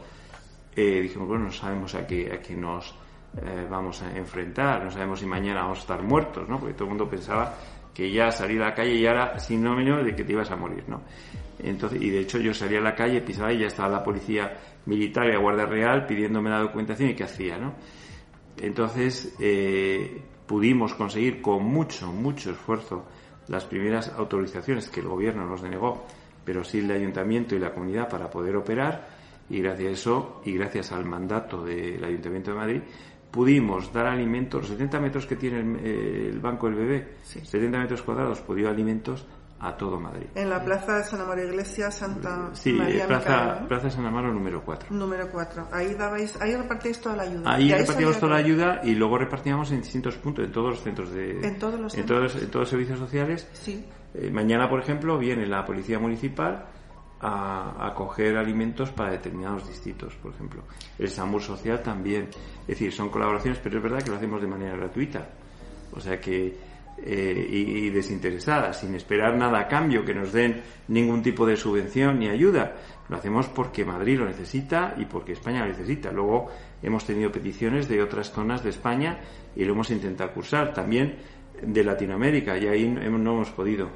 eh, dijimos, bueno, no sabemos a qué, a qué nos eh, vamos a enfrentar, no sabemos si mañana vamos a estar muertos, ¿no? Porque todo el mundo pensaba que ya salir a la calle ya era sinónimo de que te ibas a morir, ¿no? Entonces, y de hecho yo salía a la calle, pisaba y ya estaba la policía militar y la Guardia Real pidiéndome la documentación y qué hacía, ¿no? Entonces eh, pudimos conseguir con mucho, mucho esfuerzo las primeras autorizaciones que el gobierno nos denegó, pero sí el ayuntamiento y la comunidad para poder operar. Y gracias a eso y gracias al mandato del Ayuntamiento de Madrid pudimos dar alimentos, los 70 metros que tiene el, eh, el banco del bebé, 70 metros cuadrados, dio alimentos a todo Madrid. En la plaza de San Amaro Iglesia, Santa Sí, María Plaza, ¿no? Plaza San Amaro número 4. Número 4. Ahí dabais, ahí repartíais toda la ayuda. Ahí repartíamos toda la ayuda y luego repartíamos en distintos puntos, en todos los centros de... En todos los en centros. todos, en todos los servicios sociales. Sí. Eh, mañana, por ejemplo, viene la Policía Municipal a, a coger alimentos para determinados distritos, por ejemplo. El SAMUR Social también. Es decir, son colaboraciones, pero es verdad que lo hacemos de manera gratuita. O sea que, eh, y, y desinteresada, sin esperar nada a cambio, que nos den ningún tipo de subvención ni ayuda. Lo hacemos porque Madrid lo necesita y porque España lo necesita. Luego hemos tenido peticiones de otras zonas de España y lo hemos intentado cursar. También de Latinoamérica y ahí no hemos, podido.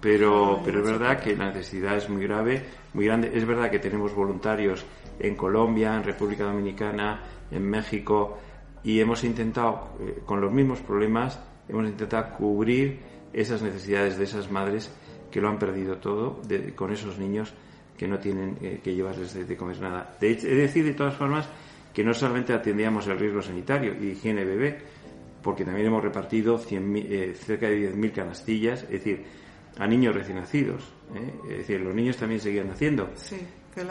Pero, pero es verdad que la necesidad es muy grave, muy grande. Es verdad que tenemos voluntarios en Colombia, en República Dominicana, en México y hemos intentado, eh, con los mismos problemas, hemos intentado cubrir esas necesidades de esas madres que lo han perdido todo de- con esos niños que no tienen eh, que llevarles de, de comer nada. De hecho, he de decir de todas formas que no solamente atendíamos el riesgo sanitario y higiene bebé, porque también hemos repartido 100.000, eh, cerca de 10.000 canastillas, es decir, a niños recién nacidos. ¿eh? Es decir, los niños también seguían naciendo. Sí,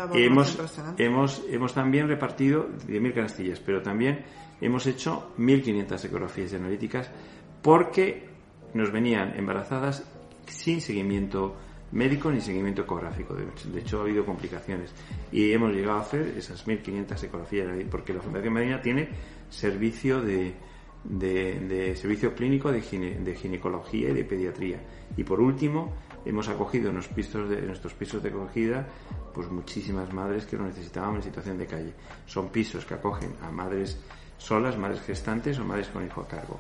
más hemos, hemos, hemos también repartido 10.000 canastillas, pero también hemos hecho 1.500 ecografías analíticas porque nos venían embarazadas sin seguimiento médico ni seguimiento ecográfico. De hecho, ha habido complicaciones. Y hemos llegado a hacer esas 1.500 ecografías porque la Fundación Marina tiene servicio de, de, de servicio clínico de ginecología y de pediatría. Y por último, hemos acogido en, los pisos de, en nuestros pisos de acogida pues muchísimas madres que lo necesitaban en situación de calle. Son pisos que acogen a madres solas, madres gestantes o madres con hijo a cargo.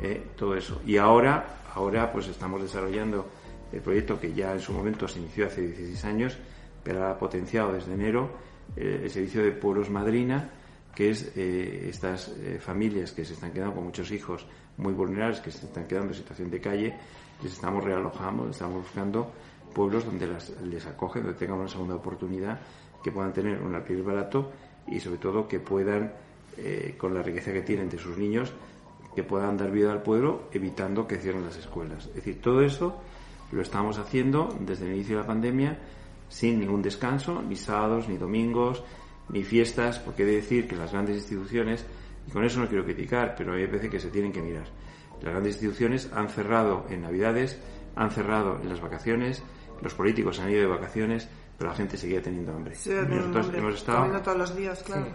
Eh, todo eso. Y ahora, ahora pues estamos desarrollando el proyecto que ya en su momento se inició hace 16 años, pero ha potenciado desde enero eh, el servicio de Pueblos Madrina, que es eh, estas familias que se están quedando con muchos hijos muy vulnerables, que se están quedando en situación de calle, les estamos realojando, estamos buscando pueblos donde las, les acogen, donde tengan una segunda oportunidad, que puedan tener un alquiler barato y sobre todo que puedan, eh, con la riqueza que tienen de sus niños, que puedan dar vida al pueblo evitando que cierren las escuelas. Es decir, todo eso lo estamos haciendo desde el inicio de la pandemia sin ningún descanso, ni sábados, ni domingos, ni fiestas, porque he de decir que las grandes instituciones, y con eso no quiero criticar, pero hay veces que se tienen que mirar. Las grandes instituciones han cerrado en Navidades, han cerrado en las vacaciones, los políticos han ido de vacaciones, pero la gente seguía teniendo hambre. Sí, nosotros hambre. hemos estado Comiendo todos los días, claro.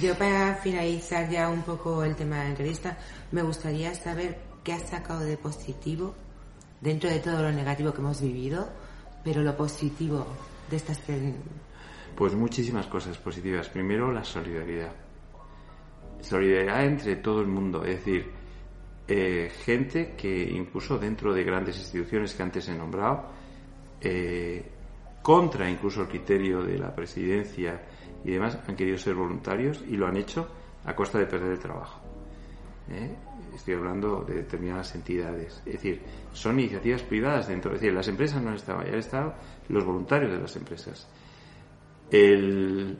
Yo para finalizar ya un poco el tema de la entrevista, me gustaría saber qué has sacado de positivo dentro de todo lo negativo que hemos vivido, pero lo positivo de estas Pues muchísimas cosas positivas. Primero, la solidaridad. Solidaridad entre todo el mundo. Es decir, eh, gente que incluso dentro de grandes instituciones que antes he nombrado, eh, contra incluso el criterio de la presidencia y demás, han querido ser voluntarios y lo han hecho a costa de perder el trabajo. ¿eh? Estoy hablando de determinadas entidades. Es decir, son iniciativas privadas dentro. Es decir, las empresas no han estado, ya han estado los voluntarios de las empresas. El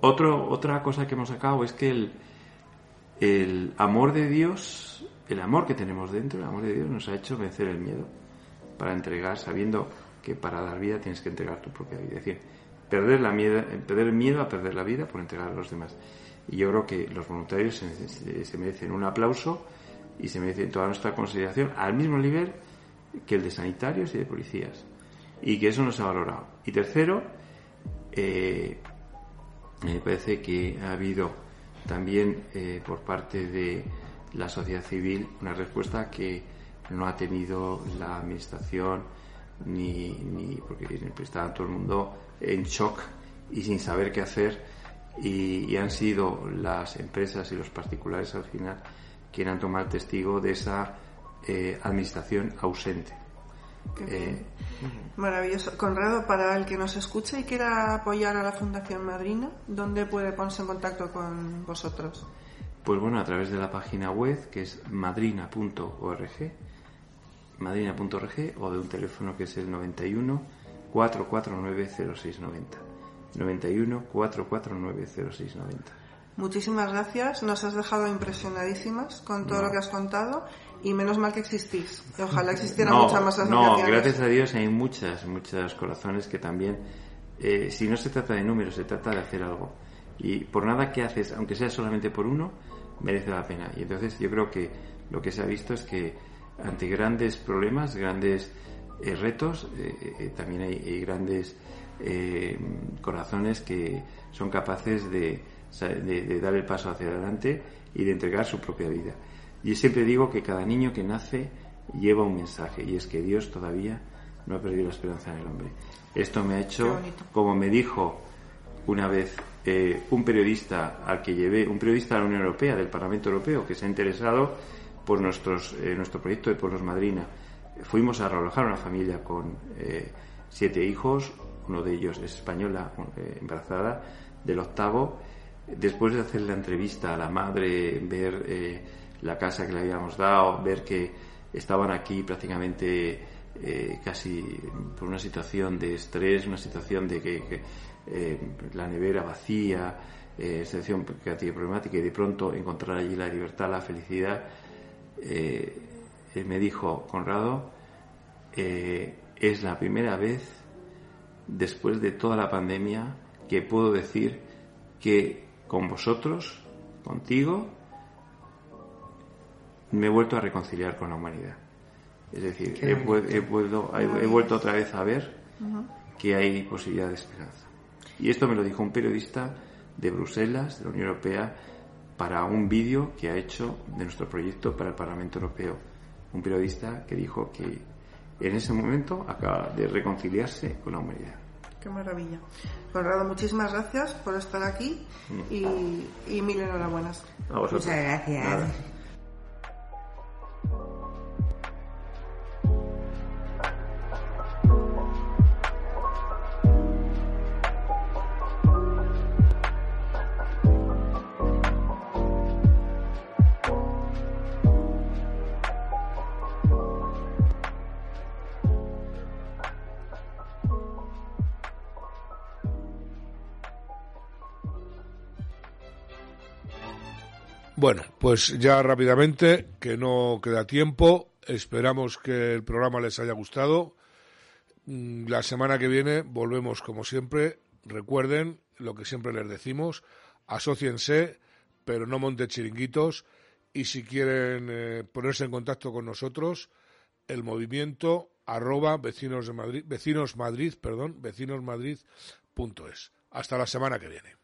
otro, otra cosa que hemos sacado es que el, el amor de Dios, el amor que tenemos dentro, el amor de Dios nos ha hecho vencer el miedo para entregar, sabiendo que para dar vida tienes que entregar tu propia vida. Es decir, perder, la miedo, perder el miedo a perder la vida por entregar a los demás. Y yo creo que los voluntarios se merecen un aplauso y se merecen toda nuestra consideración al mismo nivel que el de sanitarios y de policías. Y que eso no se ha valorado. Y tercero, eh, me parece que ha habido también eh, por parte de la sociedad civil una respuesta que no ha tenido la administración ni, ni porque estaba todo el mundo en shock y sin saber qué hacer y, y han sido las empresas y los particulares al final quienes han tomado testigo de esa eh, administración ausente. Eh. Maravilloso. Conrado, para el que nos escuche y quiera apoyar a la Fundación Madrina, ¿dónde puede ponerse en contacto con vosotros? Pues bueno, a través de la página web que es madrina.org, madrina.org o de un teléfono que es el 91 449 0690. 91 449 0690. Muchísimas gracias. Nos has dejado impresionadísimas con todo No. lo que has contado y menos mal que existís. Ojalá existieran No, muchas más no, asociaciones. gracias a Dios hay muchas, muchos corazones que también, eh, si no se trata de números, se trata de hacer algo. Y por nada que haces, aunque sea solamente por uno, merece la pena. Y entonces yo creo que lo que se ha visto es que ante grandes problemas, grandes eh, retos, eh, eh, también hay, hay grandes corazones que son capaces de, de- de dar el paso hacia adelante y de entregar su propia vida. Y siempre digo que cada niño que nace lleva un mensaje y es que Dios todavía no ha perdido la esperanza en el hombre. Esto me ha hecho, como me dijo una vez eh, un periodista al que llevé, un periodista de la Unión Europea, del Parlamento Europeo, que se ha interesado por nuestros, eh, nuestro proyecto de Pueblos Madrina. Fuimos a realojar una familia con eh, siete hijos, uno de ellos es española, eh, embarazada, del octavo. Después de hacer la entrevista a la madre, ver eh, la casa que le habíamos dado, ver que estaban aquí prácticamente casi por una situación de estrés, una situación de que, la nevera vacía, eh, situación que problemática y de pronto encontrar allí la libertad, la felicidad, eh, él me dijo, Conrado, eh, es la primera vez después de toda la pandemia que puedo decir que con vosotros, contigo, me he vuelto a reconciliar con la humanidad. Es decir, he, he vuelto, he- he vuelto otra vez a ver que hay posibilidad de esperanza. Y esto me lo dijo un periodista de Bruselas, de la Unión Europea, para un vídeo que ha hecho de nuestro proyecto para el Parlamento Europeo. Un periodista que dijo que en ese momento acaba de reconciliarse con la humanidad. Qué maravilla. Conrado, muchísimas gracias por estar aquí Mm. y, y mil enhorabuenas. A vosotros. Muchas gracias. Nada. Bueno, pues ya rápidamente, que no queda tiempo, esperamos que el programa les haya gustado. Mm, La semana que viene volvemos como siempre. Recuerden lo que siempre les decimos, asóciense, pero no monten chiringuitos. Y si quieren eh, ponerse en contacto con nosotros, el movimiento arroba vecinos de Madrid, vecinos Madrid, perdón, vecinosmadrid.es. Hasta la semana que viene.